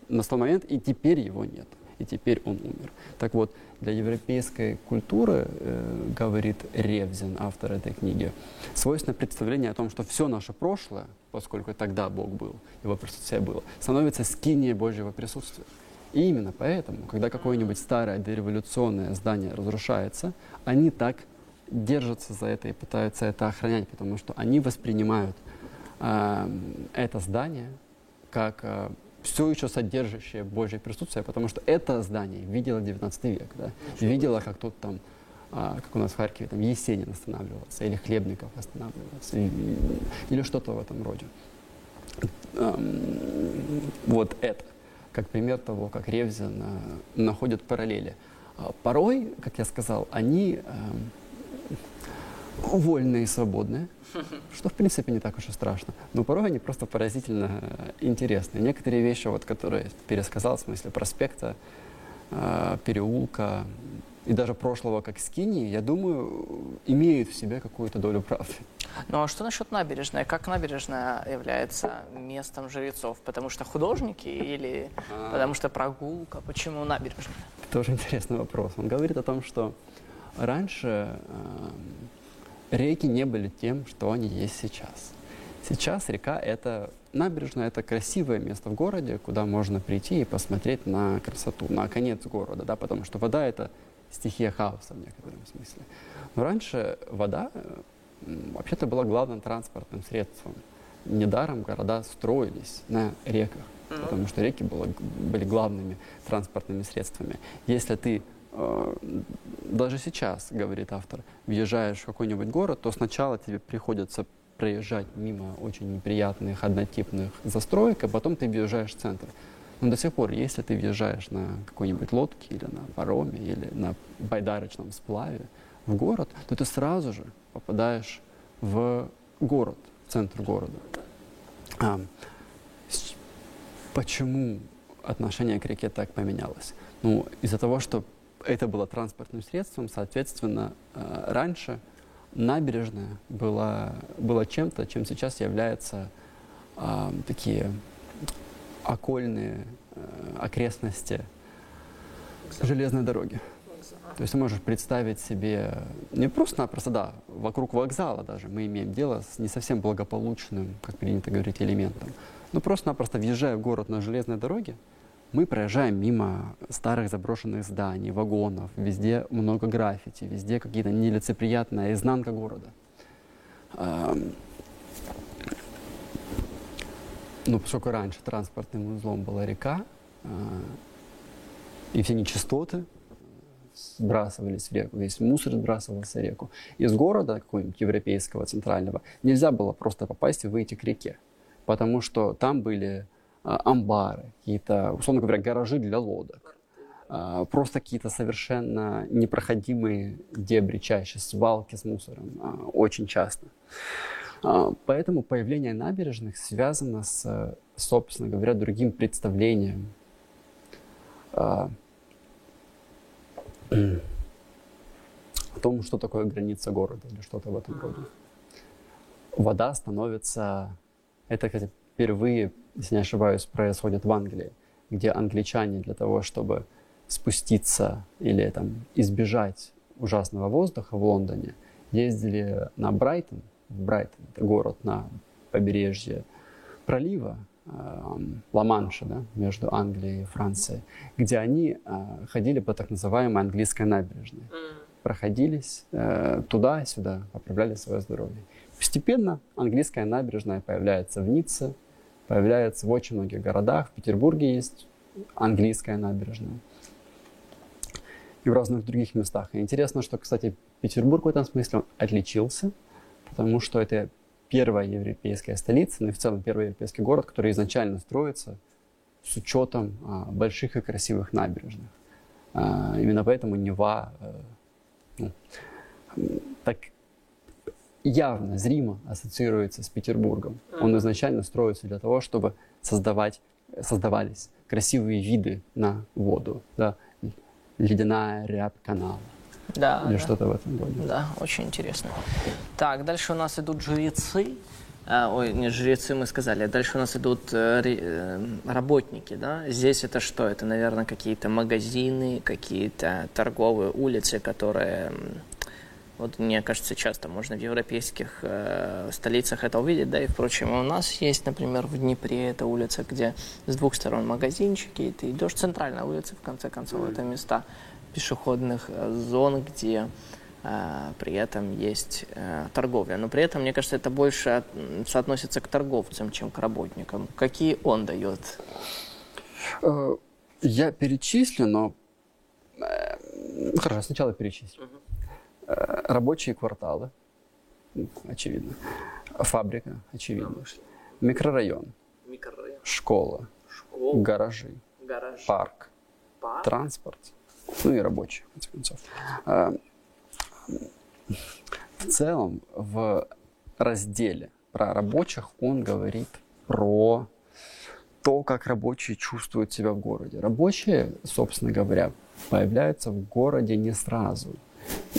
настал момент, и теперь его нет и теперь он умер. Так вот, для европейской культуры, э, говорит Ревзин, автор этой книги, свойственно представление о том, что все наше прошлое, поскольку тогда Бог был, его присутствие было, становится скинией Божьего присутствия. И именно поэтому, когда какое-нибудь старое дореволюционное здание разрушается, они так держатся за это и пытаются это охранять, потому что они воспринимают это здание как э, все еще содержащее Божье присутствие, потому что это здание видело 19 век, да, видело, как тут там, а, как у нас в Харькове, там Есенин останавливался, или Хлебников останавливался, и, или что-то в этом роде. Вот это, как пример того, как Ревзин а, находит параллели. А, порой, как я сказал, они вольные и свободные, <laughs> что в принципе не так уж и страшно. Но порой они просто поразительно э, интересны. Некоторые вещи, вот, которые пересказал, в смысле проспекта, э, переулка и даже прошлого как скини, я думаю, имеют в себе какую-то долю правды. Ну а что насчет набережной? Как набережная является местом жрецов? Потому что художники или а... потому что прогулка? Почему набережная? Тоже интересный вопрос. Он говорит о том, что раньше э, реки не были тем, что они есть сейчас. Сейчас река — это набережная, это красивое место в городе, куда можно прийти и посмотреть на красоту, на конец города, да, потому что вода — это стихия хаоса в некотором смысле. Но раньше вода вообще-то была главным транспортным средством. Недаром города строились на реках, потому что реки было, были главными транспортными средствами. Если ты даже сейчас, говорит автор, въезжаешь в какой-нибудь город, то сначала тебе приходится проезжать мимо очень неприятных однотипных застроек, а потом ты въезжаешь в центр. Но до сих пор, если ты въезжаешь на какой-нибудь лодке или на пароме или на байдарочном сплаве в город, то ты сразу же попадаешь в город, в центр города. А, почему отношение к реке так поменялось? Ну, из-за того, что это было транспортным средством, соответственно, э, раньше набережная была, была чем-то, чем сейчас являются а, такие окольные а, окрестности железной дороги. То есть ты можешь представить себе не просто-напросто, да, вокруг вокзала даже мы имеем дело с не совсем благополучным, как принято говорить, элементом. Но просто-напросто въезжая в город на железной дороге, мы проезжаем мимо старых заброшенных зданий, вагонов, везде много граффити, везде какие-то нелицеприятная изнанка города. Ну, поскольку раньше транспортным узлом была река, а, и все нечистоты сбрасывались в реку, весь мусор сбрасывался в реку. Из города какого-нибудь европейского, центрального, нельзя было просто попасть и выйти к реке, потому что там были амбары, какие-то, условно говоря, гаражи для лодок. А, просто какие-то совершенно непроходимые дебри чаще, свалки с мусором, а, очень часто. Поэтому появление набережных связано с, собственно говоря, другим представлением о том, что такое граница города или что-то в этом роде. Вода становится, это, кстати, впервые, если не ошибаюсь, происходит в Англии. где англичане для того, чтобы спуститься или там избежать ужасного воздуха в Лондоне, ездили на Брайтон, в Брайтон, это город на побережье пролива, э, Ла-Манша, да, между Англией и Францией, где они э, ходили по так называемой английской набережной. Проходились э, туда-сюда, поправляли свое здоровье. Постепенно английская набережная появляется в Ницце, появляется в очень многих городах. В Петербурге есть английская набережная. И в разных других местах. И интересно, что, кстати, Петербург в этом смысле отличился, потому что это первая европейская столица, ну и в целом первый европейский город, который изначально строится с учетом а, больших и красивых набережных. А, именно поэтому Нева а, ну, так явно, зримо ассоциируется с Петербургом. Он изначально строится для того, чтобы создавать, создавались красивые виды на воду, да, ледяная рябь канала. Да, Или да. что-то в этом роде. Да, очень интересно. Так, дальше у нас идут жрецы. А, ой, не жрецы мы сказали. Дальше у нас идут э, э, работники, да? Здесь это что? Это, наверное, какие-то магазины, какие-то торговые улицы, которые... Вот мне кажется, часто можно в европейских э, столицах это увидеть, да, и, впрочем, у нас есть, например, в Днепре эта улица, где с двух сторон магазинчики, и ты идешь, центральная улица, в конце концов, это места пешеходных э, зон, где э, при этом есть э, торговля. Но при этом, мне кажется, это больше от- соотносится к торговцам, чем к работникам. Какие он дает? Э, Я перечислю, но... э, Хорошо, сначала перечислю. Рабочие кварталы, очевидно. Фабрика, очевидно. Микрорайон, Микрорайон, школа, школа, гаражи, гараж, парк, транспорт, ну и рабочие, в конце концов. А, В целом, в разделе про рабочих он говорит про то, как рабочие чувствуют себя в городе. Рабочие, собственно говоря, появляются в городе не сразу.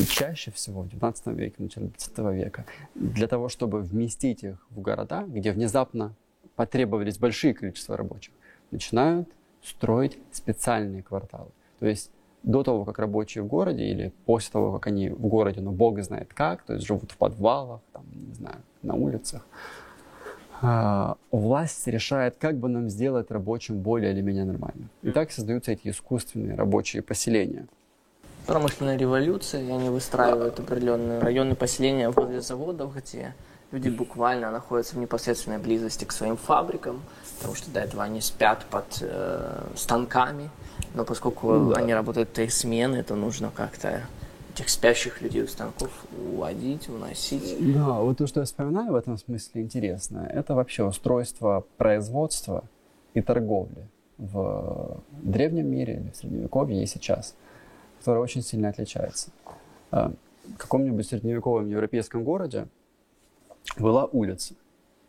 Чаще всего в 19 веке, в начале 20 века, для того, чтобы вместить их в города, где внезапно потребовались большие количества рабочих, начинают строить специальные кварталы. То есть до того, как рабочие в городе, или после того, как они в городе, но бог знает как, то есть живут в подвалах, там, не знаю, на улицах, а, власть решает, как бы нам сделать рабочим более или менее нормально. И так создаются эти искусственные рабочие поселения. Промышленная революция, и они выстраивают определенные районы поселения возле заводов, где люди буквально находятся в непосредственной близости к своим фабрикам, потому что до этого они спят под э, станками, но поскольку Ну да. они работают три смены, то нужно как-то этих спящих людей у станков уводить, уносить. Да, вот то, что я вспоминаю в этом смысле интересно, это вообще устройство производства и торговли в древнем мире или в средневековье и сейчас, которое очень сильно отличается. А, В каком-нибудь средневековом европейском городе была улица.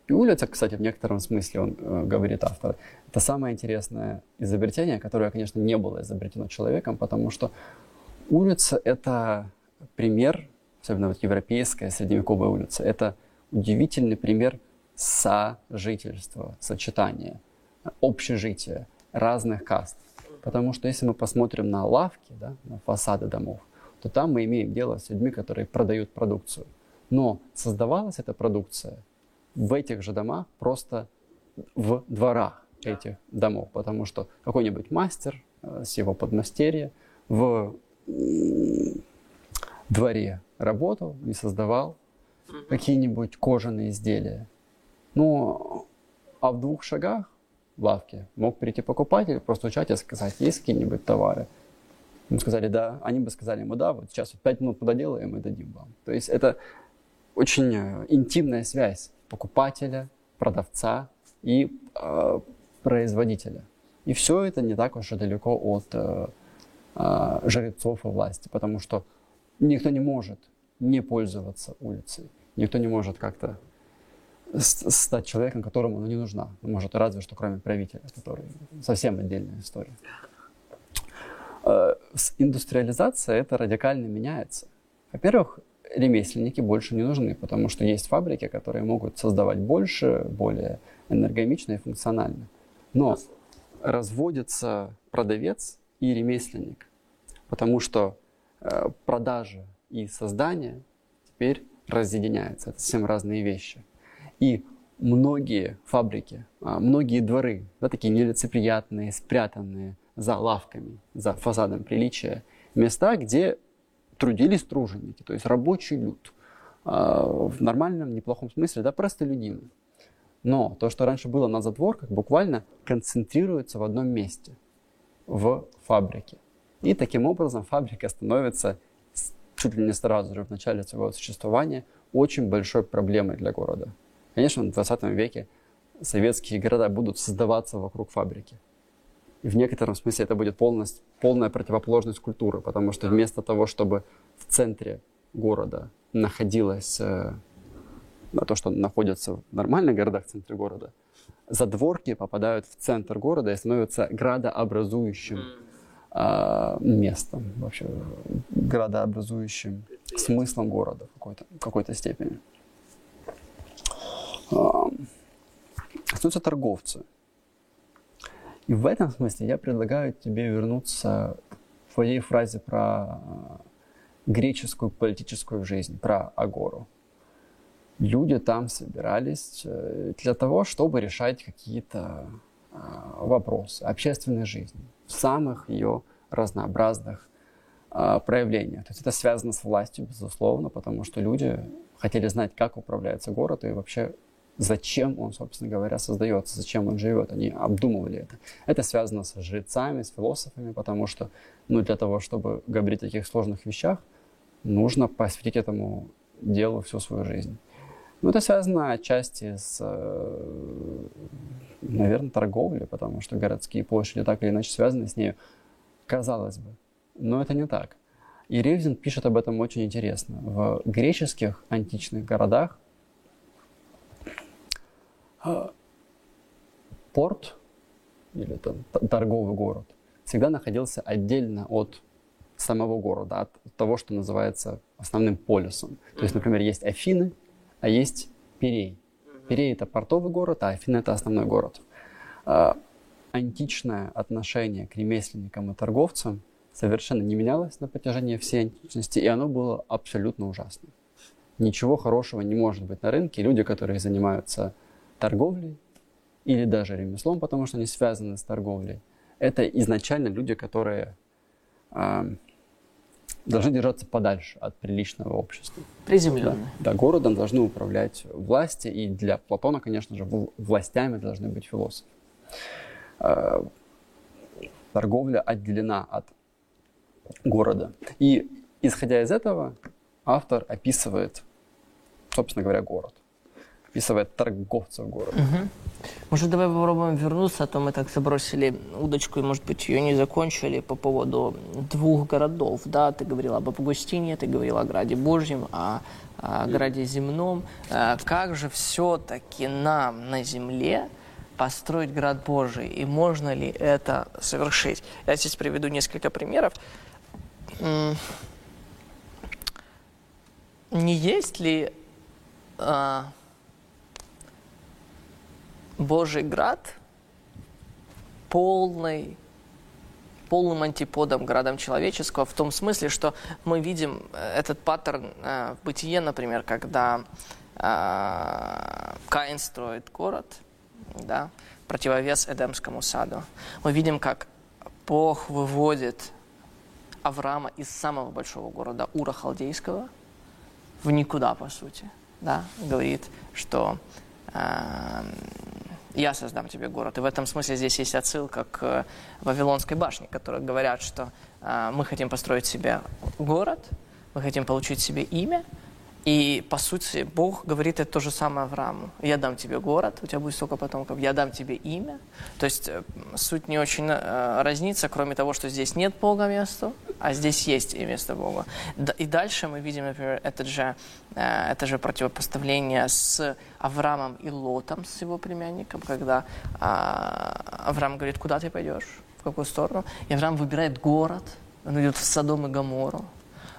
И улица, кстати, в некотором смысле, он э, говорит автор, это самое интересное изобретение, которое, конечно, не было изобретено человеком, потому что улица — это пример, особенно вот европейская средневековая улица, это удивительный пример сожительства, сочетания, общежития разных каст. Потому что если мы посмотрим на лавки, да, на фасады домов, то там мы имеем дело с людьми, которые продают продукцию. Но создавалась эта продукция в этих же домах, просто в дворах этих домов. Потому что какой-нибудь мастер э, с его подмастерья в дворе работал и создавал какие-нибудь кожаные изделия. Ну, а в двух шагах в лавке мог прийти покупатель, постучать и сказать, есть какие-нибудь товары? Ему сказали, да. Они бы сказали ему, да, вот сейчас вот пять минут пододелаем и дадим вам. То есть это очень э, интимная связь покупателя, продавца и э, производителя. И все это не так уж и далеко от э, э, жрецов и власти, потому что никто не может не пользоваться улицей, никто не может как-то стать человеком, которому она не нужна. Может, разве что кроме правителя, который совсем отдельная история. Э, С индустриализацией это радикально меняется. Во-первых, ремесленники больше не нужны, потому что есть фабрики, которые могут создавать больше, более энергомично и функционально. Но разводится продавец и ремесленник, потому что э, продажа и создание теперь разъединяются. Это совсем разные вещи. И многие фабрики, а, многие дворы, да, такие нелицеприятные, спрятанные за лавками, за фасадом приличия, места, где трудились труженики, то есть рабочий люд, а, в нормальном, неплохом смысле, да, простолюдины. Но то, что раньше было на задворках, буквально концентрируется в одном месте, в фабрике. И таким образом фабрика становится чуть ли не сразу же в начале своего существования очень большой проблемой для города. Конечно, в 20 веке советские города будут создаваться вокруг фабрики. И в некотором смысле это будет полностью, полная противоположность культуры, потому что вместо того, чтобы в центре города находилось э, то, что находится в нормальных городах в центре города, задворки попадают в центр города и становятся градообразующим э, местом, вообще градообразующим смыслом города в какой-то, в какой-то степени. Э, остаются торговцы. И в этом смысле я предлагаю тебе вернуться к твоей фразе про греческую политическую жизнь, про Агору. Люди там собирались э, для того, чтобы решать какие-то а, вопросы общественной жизни в самых ее разнообразных проявлениях. То есть это связано с властью, безусловно, потому что люди хотели знать, как управляется город и вообще зачем он, собственно говоря, создается, зачем он живет. Они обдумывали это. Это связано с жрецами, с философами, потому что ну, для того, чтобы говорить о таких сложных вещах, нужно посвятить этому делу всю свою жизнь. Ну, это связано отчасти с, э, наверное, торговлей, потому что городские площади так или иначе связаны с ней, казалось бы. Но это не так. И Ревзин пишет об этом очень интересно. В греческих античных городах порт или там, торговый город всегда находился отдельно от самого города, от того, что называется основным полюсом. То есть, например, есть Афины, а есть Пирей. Пирей – это портовый город, а Афины – это основной город. А, античное отношение к ремесленникам и торговцам совершенно не менялось на протяжении всей античности, и оно было абсолютно ужасным. Ничего хорошего не может быть на рынке. Люди, которые занимаются торговлей или даже ремеслом, потому что они связаны с торговлей, это изначально люди, которые должны держаться подальше от приличного общества. Приземленные. Да, да, городом должны управлять власти, и для Платона, конечно же, властями должны быть философы. А, торговля отделена от города. И исходя из этого, автор описывает, собственно говоря, город описывает торговцев города. Угу. Может, давай попробуем вернуться, а то мы так забросили удочку, и, может быть, ее не закончили по поводу двух городов. Да, ты говорил об Августине, ты говорил о Граде Божьем, о, о Граде Земном. А как же все-таки нам на земле построить Град Божий, и можно ли это совершить? Я здесь приведу несколько примеров. Не есть ли... А, Божий град полный, полным антиподом градом человеческого, в том смысле, что мы видим э, этот паттерн э, в бытие, например, когда э, Каин строит город, да, противовес Эдемскому саду. Мы видим, как Бог выводит Авраама из самого большого города Ура Халдейского в никуда, по сути. Да? Говорит, что э, я создам тебе город. И в этом смысле здесь есть отсылка к Вавилонской башне, которые говорят, что э, мы хотим построить себе город, мы хотим получить себе имя, и, по сути, Бог говорит это то же самое Аврааму. Я дам тебе город, у тебя будет столько потомков, я дам тебе имя. То есть э, суть не очень э, разнится, кроме того, что здесь нет Бога места, а здесь есть и место Бога. И дальше мы видим, например, это же, э, это же противопоставление с Авраамом и Лотом, с его племянником, когда э, Авраам говорит, куда ты пойдешь, в какую сторону. И Авраам выбирает город, он идет в Содом и Гамору.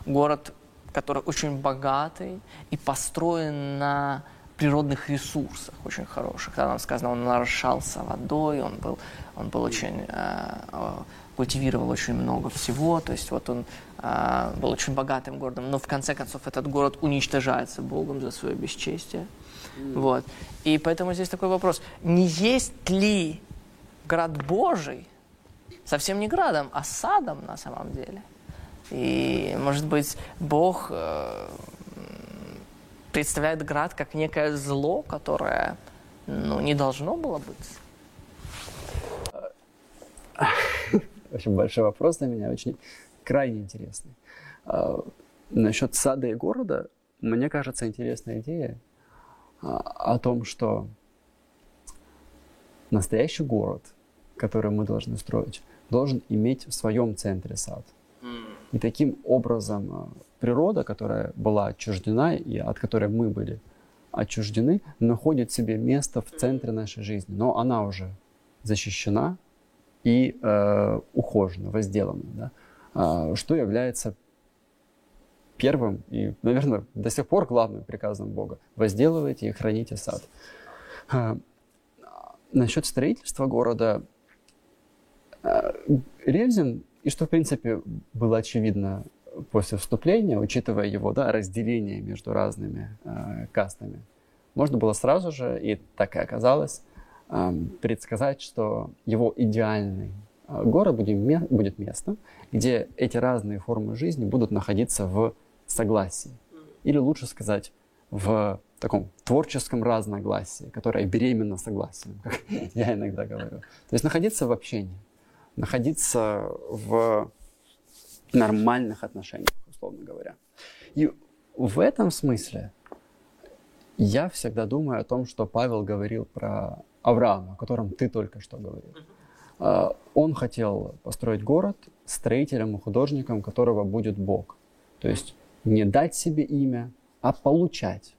Город который очень богатый и построен на природных ресурсах очень хороших. Когда нам сказано, он нарушался водой, он был, он был очень, э, э, культивировал очень много всего, то есть вот он э, был очень богатым городом, но в конце концов этот город уничтожается Богом за свое бесчестие. Mm. Вот. И поэтому здесь такой вопрос, не есть ли град Божий совсем не градом, а садом на самом деле? И, может быть, Бог э, представляет град как некое зло, которое ну, не должно было быть. <laughs> Очень большой вопрос для меня, очень крайне интересный. А, насчет сада и города, мне кажется, интересная идея а, о том, что настоящий город, который мы должны строить, должен иметь в своем центре сад. И таким образом а, природа, которая была отчуждена и от которой мы были отчуждены, находит себе место в центре нашей жизни. Но она уже защищена и э, ухожена, возделана. Да? А, что является первым и, наверное, до сих пор главным приказом Бога. Возделывайте и храните сад. А, насчет строительства города. А, Ревзин, и что, в принципе, было очевидно после вступления, учитывая его да, разделение между разными э, кастами, можно было сразу же, и так и оказалось, э, предсказать, что его идеальный э, город будет, будет местом, где эти разные формы жизни будут находиться в согласии. Или лучше сказать, в таком творческом разногласии, которое беременно согласием, как <laughs> я иногда говорю. То есть находиться в общении, находиться в нормальных отношениях, условно говоря. И в этом смысле я всегда думаю о том, что Павел говорил про Авраама, о котором ты только что говорил. А, он хотел построить город строителем и художником, которого будет Бог. То есть не дать себе имя, а получать.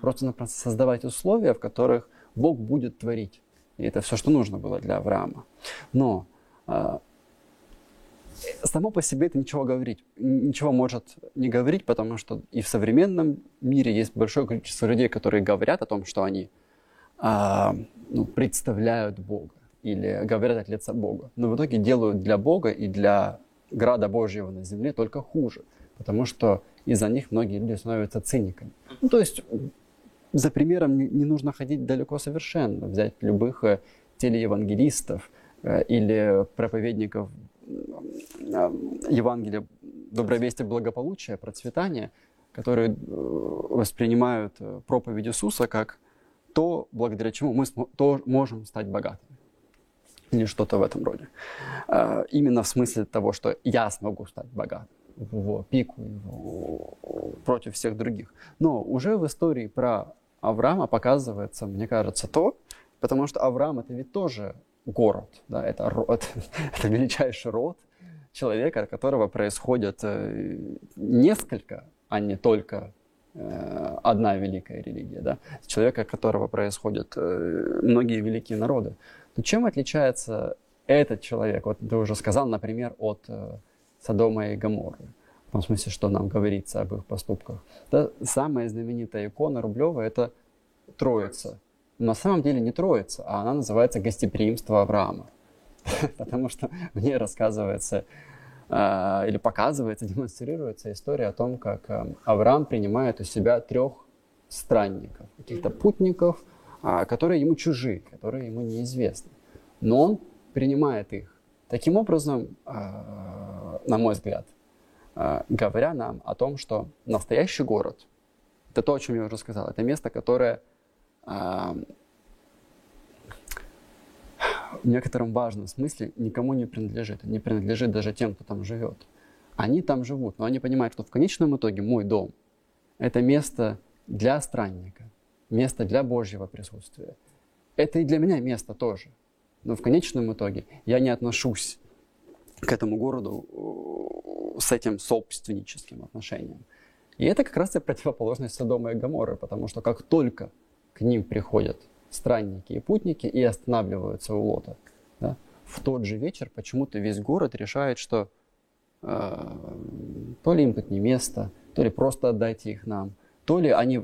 Просто-напросто создавать условия, в которых Бог будет творить. И это все, что нужно было для Авраама. Но само по себе это ничего говорить, ничего может не говорить, потому что и в современном мире есть большое количество людей, которые говорят о том, что они а, ну, представляют Бога или говорят от лица Бога, но в итоге делают для Бога и для града Божьего на земле только хуже, потому что из-за них многие люди становятся циниками. Ну, то есть за примером не, нужно ходить далеко совершенно, взять любых э, телеевангелистов или проповедников Э, Евангелие доброй вести благополучия, процветания, которые э, воспринимают э, проповедь Иисуса как то, благодаря чему мы то можем стать богатыми. Или что-то в этом роде. Именно в смысле того, что я смогу стать богатым в его пику, его, против всех других. Но уже в истории про Авраама показывается, мне кажется, то, потому что Авраам это ведь тоже город, да, это, род, <laughs> это величайший род человека, от которого происходит э, несколько, а не только э, одна великая религия, да, человека, от которого происходят э, многие великие народы. Но чем отличается этот человек, вот ты уже сказал, например, от Содома и Гоморры, в том смысле, что нам говорится об их поступках. Да, самая знаменитая икона Рублева – это Троица – на самом деле не Троица, а она называется «Гостеприимство Авраама». <laughs> Потому что в ней рассказывается э, или показывается, демонстрируется история о том, как э, Авраам принимает у себя трех странников, каких-то путников, э, которые ему чужи, которые ему неизвестны. Но он принимает их. Таким образом, на мой взгляд, говоря нам о том, что настоящий город, это то, о чем я уже сказал, это место, которое в некотором важном смысле никому не принадлежит. Не принадлежит даже тем, кто там живет. Они там живут, но они понимают, что в конечном итоге мой дом – это место для странника, место для Божьего присутствия. Это и для меня место тоже. Но в конечном итоге я не отношусь к этому городу с этим собственническим отношением. И это как раз и противоположность Содома и Гоморры, потому что как только к ним приходят странники и путники и останавливаются у Лота. Да? В тот же вечер почему-то весь город решает, что э, то ли им тут не место, то ли просто отдайте их нам, то ли они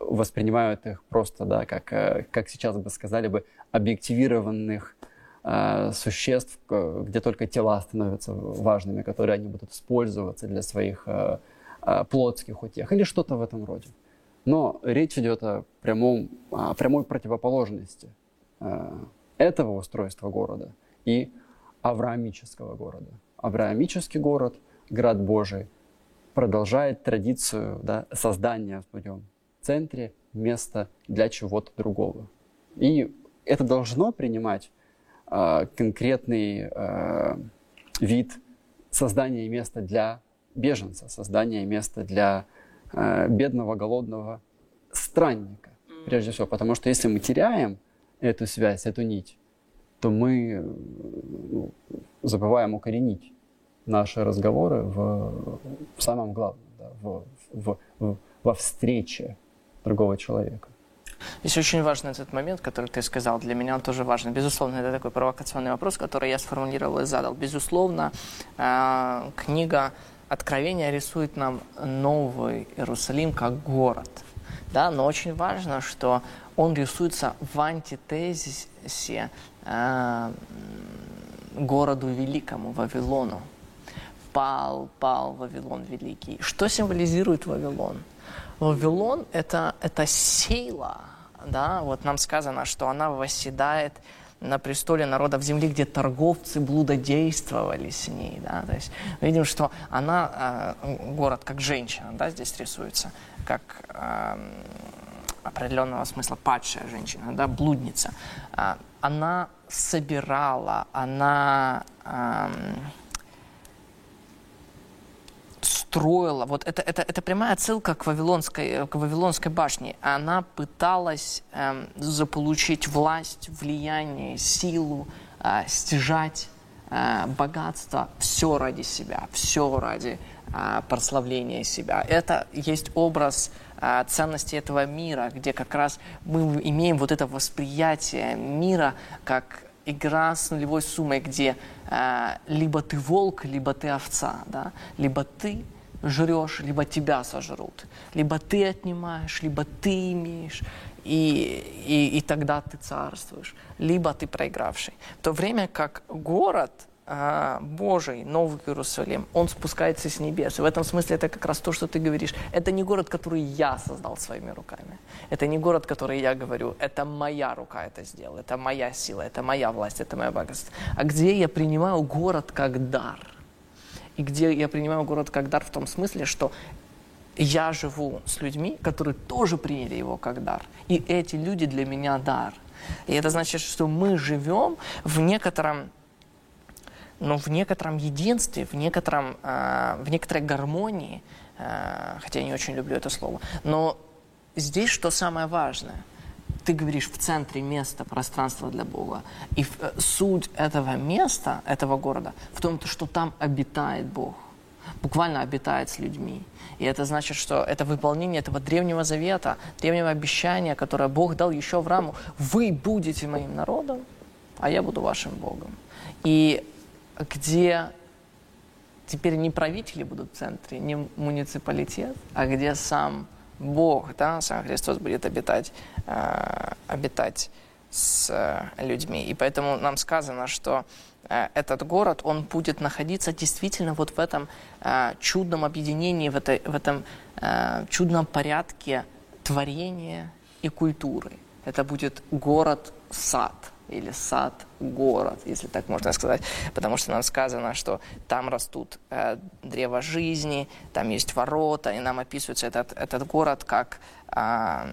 воспринимают их просто, да, как, э, как сейчас бы сказали бы, объективированных э, существ, где только тела становятся важными, которые они будут использоваться для своих э, э, плотских утех или что-то в этом роде. Но речь идет о, прямом, о прямой противоположности э, этого устройства города и авраамического города. Авраамический город, град Божий, продолжает традицию да, создания в своем центре места для чего-то другого. И это должно принимать э, конкретный э, вид создания места для беженца, создания места для бедного, голодного странника, прежде всего. Потому что если мы теряем эту связь, эту нить, то мы ну, забываем укоренить наши разговоры в, в самом главном, да, в, в, в, во встрече другого человека. Здесь очень важный этот момент, который ты сказал. Для меня он тоже важен. Безусловно, это такой провокационный вопрос, который я сформулировал и задал. Безусловно, э, книга Откровения рисует нам новый Иерусалим как город. Да? Но очень важно, что он рисуется в антитезисе э, городу великому, Вавилону. Пал, пал Вавилон великий. Что символизирует Вавилон? Вавилон это, это сила, да, вот нам сказано, что она восседает на престоле народов земли, где торговцы блудодействовали с ней. Да? То есть видим, что она, э, город как женщина, да, здесь рисуется, как определенного смысла падшая женщина, да, блудница. Э, она собирала, она... Э, строила, вот это, это, это прямая отсылка к Вавилонской, к Вавилонской башне. Она пыталась эм, заполучить власть, влияние, силу, э, стяжать э, богатство, все ради себя, все ради э, прославления себя. Это есть образ э, ценности этого мира, где как раз мы имеем вот это восприятие мира как игра с нулевой суммой, где э, либо ты волк, либо ты овца, да? либо ты жрешь, либо тебя сожрут. Либо ты отнимаешь, либо ты имеешь, и, и, и тогда ты царствуешь. Либо ты проигравший. В то время как город э, Божий, Новый Иерусалим, он спускается с небес. И в этом смысле это как раз то, что ты говоришь. Это не город, который я создал своими руками. Это не город, который я говорю, это моя рука это сделала, это моя сила, это моя власть, это мое богатство. А где я принимаю город как дар – и где я принимаю город как дар в том смысле, что я живу с людьми, которые тоже приняли его как дар. И эти люди для меня дар. И это значит, что мы живем в некотором, ну, в некотором единстве, в, некотором, э, в некоторой гармонии, э, хотя я не очень люблю это слово. Но здесь что самое важное – ты говоришь в центре места, пространства для Бога. И э, суть этого места, этого города, в том, что там обитает Бог. Буквально обитает с людьми. И это значит, что это выполнение этого древнего завета, древнего обещания, которое Бог дал еще Аврааму. Вы будете моим народом, а я буду вашим Богом. И где теперь не правители будут в центре, не муниципалитет, а где сам Бог, да, сам Христос будет обитать, э, обитать с э, людьми. И поэтому нам сказано, что э, этот город, он будет находиться действительно вот в этом чудном объединении, в, этой, в этом чудном порядке творения и культуры. Это будет город-сад или сад-город, если так можно сказать, потому что нам сказано, что там растут э, древо жизни, там есть ворота, и нам описывается этот, этот город как э,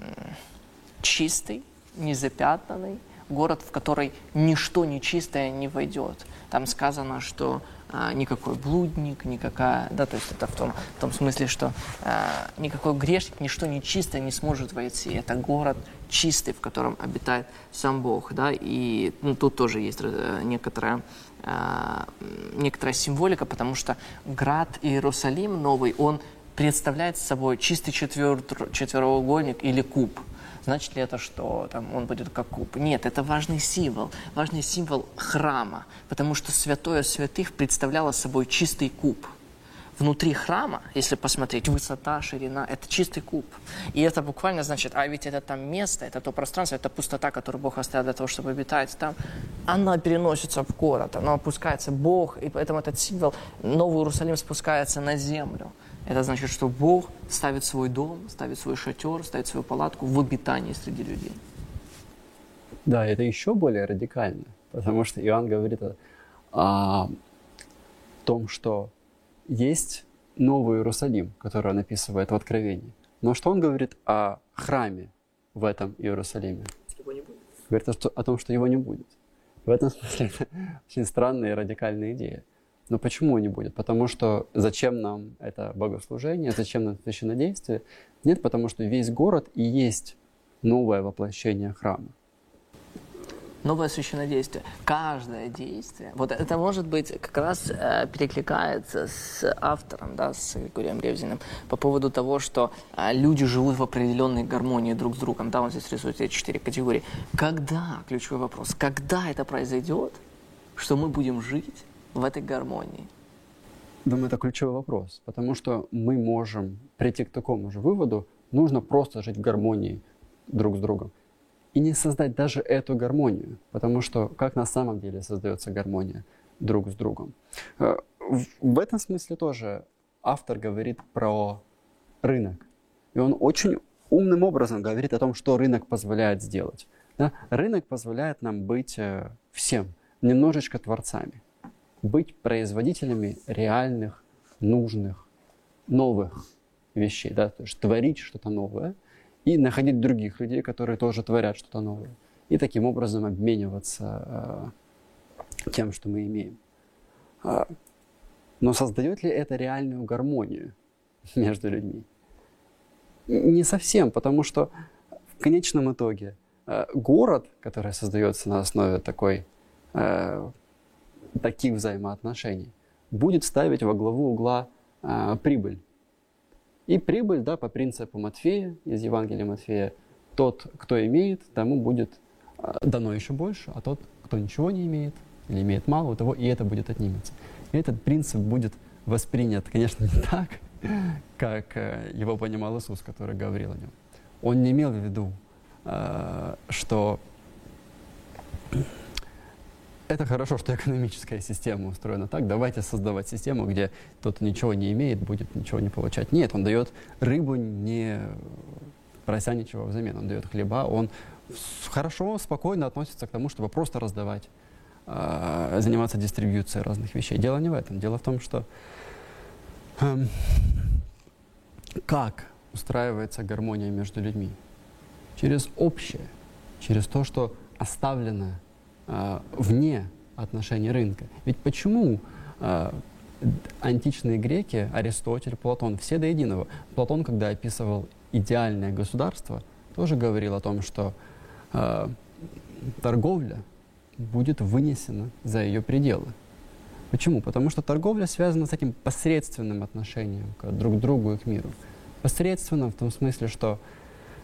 чистый, незапятнанный, город, в который ничто нечистое не войдет. Там сказано, что а, никакой блудник, никакая, да, то есть это в том, в том смысле, что а, никакой грешник, ничто нечистое не сможет войти. Это город чистый, в котором обитает сам Бог, да, и ну, тут тоже есть э, некоторая а, некоторая символика, потому что град Иерусалим новый, он представляет собой чистый четвер... четвероугольник или куб – Значит ли это, что там, он будет как куб? Нет, это важный символ, важный символ храма, потому что святое святых представляло собой чистый куб. внутри храма, если посмотреть, высота, ширина, это чистый куб. И это буквально значит, а ведь это там место, это то пространство, это пустота, которую Бог оставил для того, чтобы обитать там. Она переносится в город, она опускается Бог, и поэтому этот символ, Новый Иерусалим спускается на землю. Это значит, что Бог ставит свой дом, ставит свой шатер, ставит свою палатку в обитании среди людей. Да, это еще более радикально, потому что Иоанн говорит о, о том, что есть Новый Иерусалим, который он описывает в Откровении. Но что он говорит о храме в этом Иерусалиме? Его не будет. Говорит о, о том, что его не будет. В этом смысле это очень странная и радикальная идея. Но почему не будет? Потому что зачем нам это богослужение, зачем нам священнодействие? Нет, потому что весь город и есть новое воплощение храма новое священное действие. Каждое действие, вот это может быть как раз э, перекликается с автором, да, с Григорием Ревзиным, по поводу того, что э, люди живут в определенной гармонии друг с другом. Да, он здесь рисует эти четыре категории. Когда, ключевой вопрос, когда это произойдет, что мы будем жить в этой гармонии? Думаю, это ключевой вопрос, потому что мы можем прийти к такому же выводу, нужно просто жить в гармонии друг с другом и не создать даже эту гармонию, потому что как на самом деле создается гармония друг с другом. Э, в этом смысле тоже автор говорит про рынок. И он очень умным образом говорит о том, что рынок позволяет сделать. Да? Рынок позволяет нам быть э, всем, немножечко творцами, быть производителями реальных, нужных, новых вещей, да? то есть творить что-то новое – и находить других людей, которые тоже творят что-то новое. И таким образом обмениваться э, тем, что мы имеем. А, но создает ли это реальную гармонию между людьми? Не совсем, потому что в конечном итоге э, город, который создается на основе такой, э, таких взаимоотношений, будет ставить во главу угла э, прибыль и прибыль, да, по принципу Матфея, из Евангелия Матфея, тот, кто имеет, тому будет а, дано еще больше, а тот, кто ничего не имеет или имеет мало, у того и это будет отнимется. И этот принцип будет воспринят, конечно, не так, как э, его понимал Иисус, который говорил о нем. Он не имел в виду, э, что это хорошо, что экономическая система устроена так. Давайте создавать систему, где тот, ничего не имеет, будет ничего не получать. Нет, он дает рыбу, не прося ничего взамен. Он дает хлеба, он хорошо, спокойно относится к тому, чтобы просто раздавать, э, заниматься дистрибьюцией разных вещей. Дело не в этом. Дело в том, что э, как устраивается гармония между людьми? Через общее, через то, что оставлено э, вне отношений рынка. Ведь почему э, античные греки, Аристотель, Платон, все до единого. Платон, когда описывал идеальное государство, тоже говорил о том, что э, торговля будет вынесена за ее пределы. Почему? Потому что торговля связана с этим посредственным отношением к друг другу и к миру. Посредственно в том смысле, что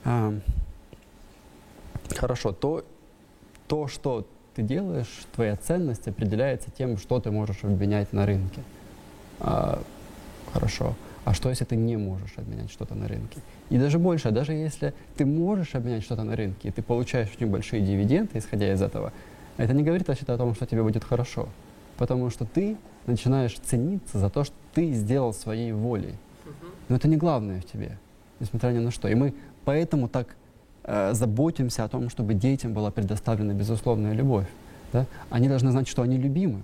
э, хорошо, то, то, что ты делаешь, твоя ценность определяется тем, что ты можешь обменять на рынке. А, хорошо. А что, если ты не можешь обменять что-то на рынке? И даже больше, даже если ты можешь обменять что-то на рынке, и ты получаешь очень большие дивиденды, исходя из этого, это не говорит вообще о том, что тебе будет хорошо. Потому что ты начинаешь цениться за то, что ты сделал своей волей. Но это не главное в тебе, несмотря ни на что. И мы поэтому так Э, заботимся о том, чтобы детям была предоставлена безусловная любовь. Да? Они должны знать, что они любимы.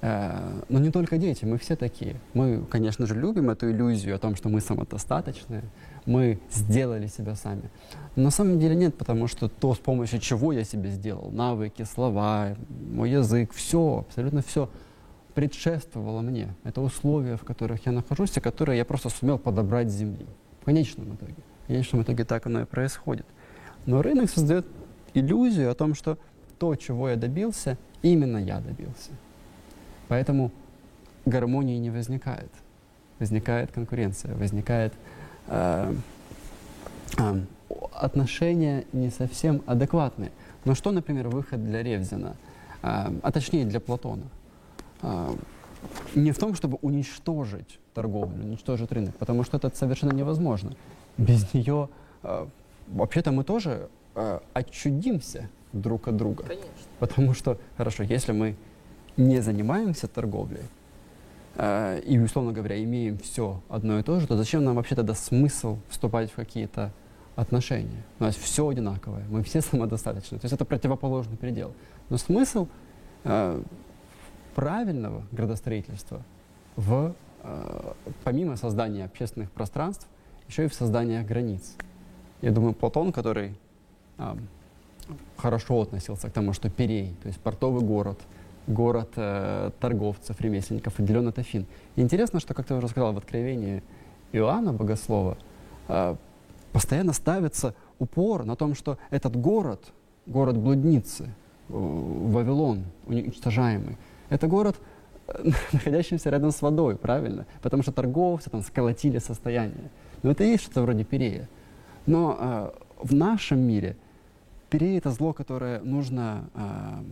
Э, но не только дети, мы все такие. Мы, конечно же, любим эту иллюзию о том, что мы самодостаточные, мы сделали себя сами. Но на самом деле нет, потому что то, с помощью чего я себе сделал, навыки, слова, мой язык, все, абсолютно все предшествовало мне. Это условия, в которых я нахожусь, и которые я просто сумел подобрать с земли. В конечном итоге. В конечном итоге так оно и происходит. Но рынок создает иллюзию о том, что то, чего я добился, именно я добился. Поэтому гармонии не возникает. Возникает конкуренция, возникает э, э, отношения не совсем адекватные. Но что, например, выход для Ревзина, э, а точнее для Платона? Э, не в том, чтобы уничтожить торговлю, уничтожить рынок, потому что это совершенно невозможно. Без нее э, вообще-то мы тоже э, отчудимся друг от друга. Конечно. Потому что, хорошо, если мы не занимаемся торговлей, э, и, условно говоря, имеем все одно и то же, то зачем нам вообще тогда смысл вступать в какие-то отношения? У нас все одинаковое, мы все <laughs> самодостаточны. То есть это противоположный предел. Но смысл э, правильного градостроительства в, э, помимо создания общественных пространств, еще и в создании границ. Я думаю, Платон, который э, хорошо относился к тому, что Перей, то есть портовый город, город э, торговцев, ремесленников, отделен от Афин. Интересно, что, как ты уже сказал, в Откровении Иоанна Богослова э, постоянно ставится упор на том, что этот город, город блудницы, э, Вавилон, уничтожаемый, это город, э, <laughs> находящийся рядом с водой, правильно? Потому что торговцы там сколотили состояние. Но это и есть что-то вроде Перея. Но э, в нашем мире – Перей – это зло, которое нужно э,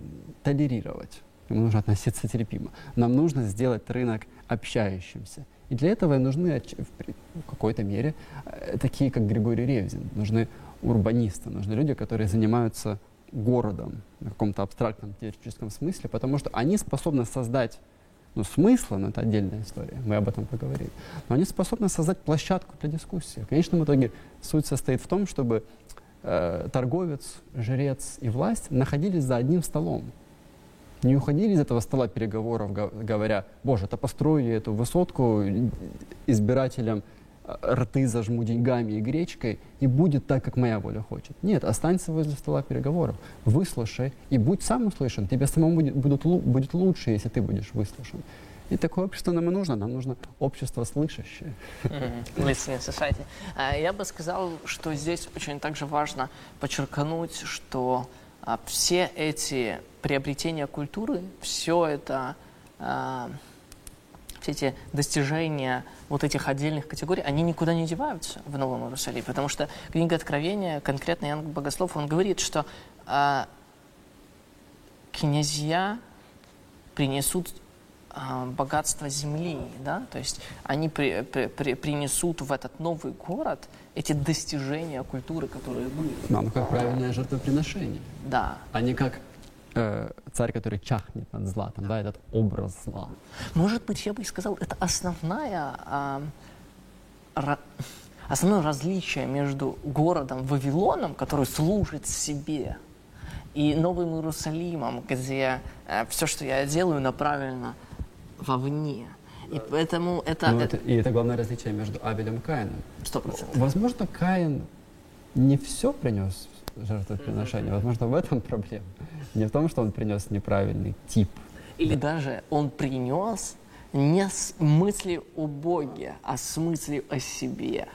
толерировать, к нему нужно относиться терпимо. Нам нужно сделать рынок общающимся. И для этого нужны в какой-то мере э, такие, как Григорий Ревзин. Нужны урбанисты, нужны люди, которые занимаются городом в каком-то абстрактном теоретическом смысле, потому что они способны создать ну, смысла, но это отдельная история, мы об этом поговорим, но они способны создать площадку для дискуссии. В конечном итоге суть состоит в том, чтобы э, торговец, жрец и власть находились за одним столом. Не уходили из этого стола переговоров, говоря, боже, это построю эту высотку избирателям, рты зажму деньгами и гречкой, и будет так, как моя воля хочет. Нет, останься возле стола переговоров, выслушай, и будь сам услышан. Тебе самому будет, будут, будет лучше, если ты будешь выслушан. И такое общество нам и нужно. Нам нужно общество слышащее. Listening society. А, я бы сказал, что здесь очень также важно подчеркнуть, что а, все эти приобретения культуры, все это, а, все эти достижения вот этих отдельных категорий, они никуда не деваются в Новом Иерусалиме. Потому что книга Откровения, конкретно Иоанн Богослов, он говорит, что князья принесут а, богатство земли, да, то есть они при, при, при, принесут в этот новый город эти достижения культуры, которые были. Ну как правильное жертвоприношение. Да. А не как э, царь, который чахнет над златом, да, этот образ зла. Может быть, я бы сказал, это основная, э, ра, основное различие между городом Вавилоном, который служит себе, и Новым Иерусалимом, где э, все, что я делаю, направлено вовне. И поэтому это, ну, это... И это главное различие между Авелем и Каином. Сто процентов. Возможно, Каин не все принес жертвоприношение. Возможно, в этом проблема. Не в том, что он принес неправильный тип. Или даже он принес не с мысли о Боге, а с мыслью о себе.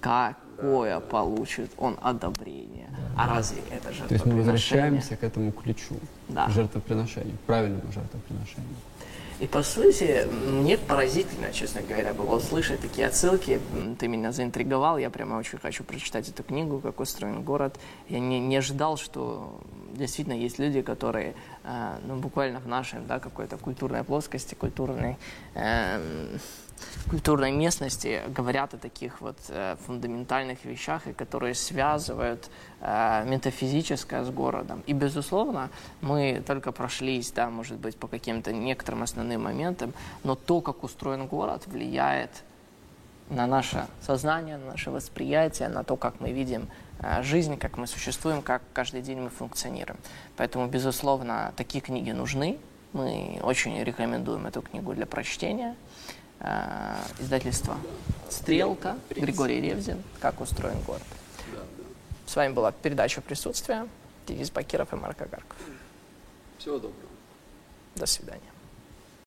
Какое получит он одобрение. Да. А разве это жертвоприношение? То есть мы возвращаемся к этому ключу, да. жертвоприношению, правильному жертвоприношению. И по сути, мне поразительно, честно говоря, было услышать такие отсылки. Ты меня заинтриговал, я прямо очень хочу прочитать эту книгу, как устроен город. Я не, не ожидал, что действительно есть люди, которые э, ну, буквально в нашей да, какой-то культурной плоскости, культурной... Э, культурной местности говорят о таких вот э, фундаментальных вещах, и которые связывают э, метафизическое с городом. И, безусловно, мы только прошлись, да, может быть, по каким-то некоторым основным моментам, но то, как устроен город, влияет на наше сознание, на наше восприятие, на то, как мы видим э, жизнь, как мы существуем, как каждый день мы функционируем. Поэтому, безусловно, такие книги нужны. Мы очень рекомендуем эту книгу для прочтения. Э, издательства «Стрелка», Григорий Ревзин «Как устроен город». С вами была передача «Присутствие». Денис Бакиров и Марк Агарков. Всего доброго. До свидания.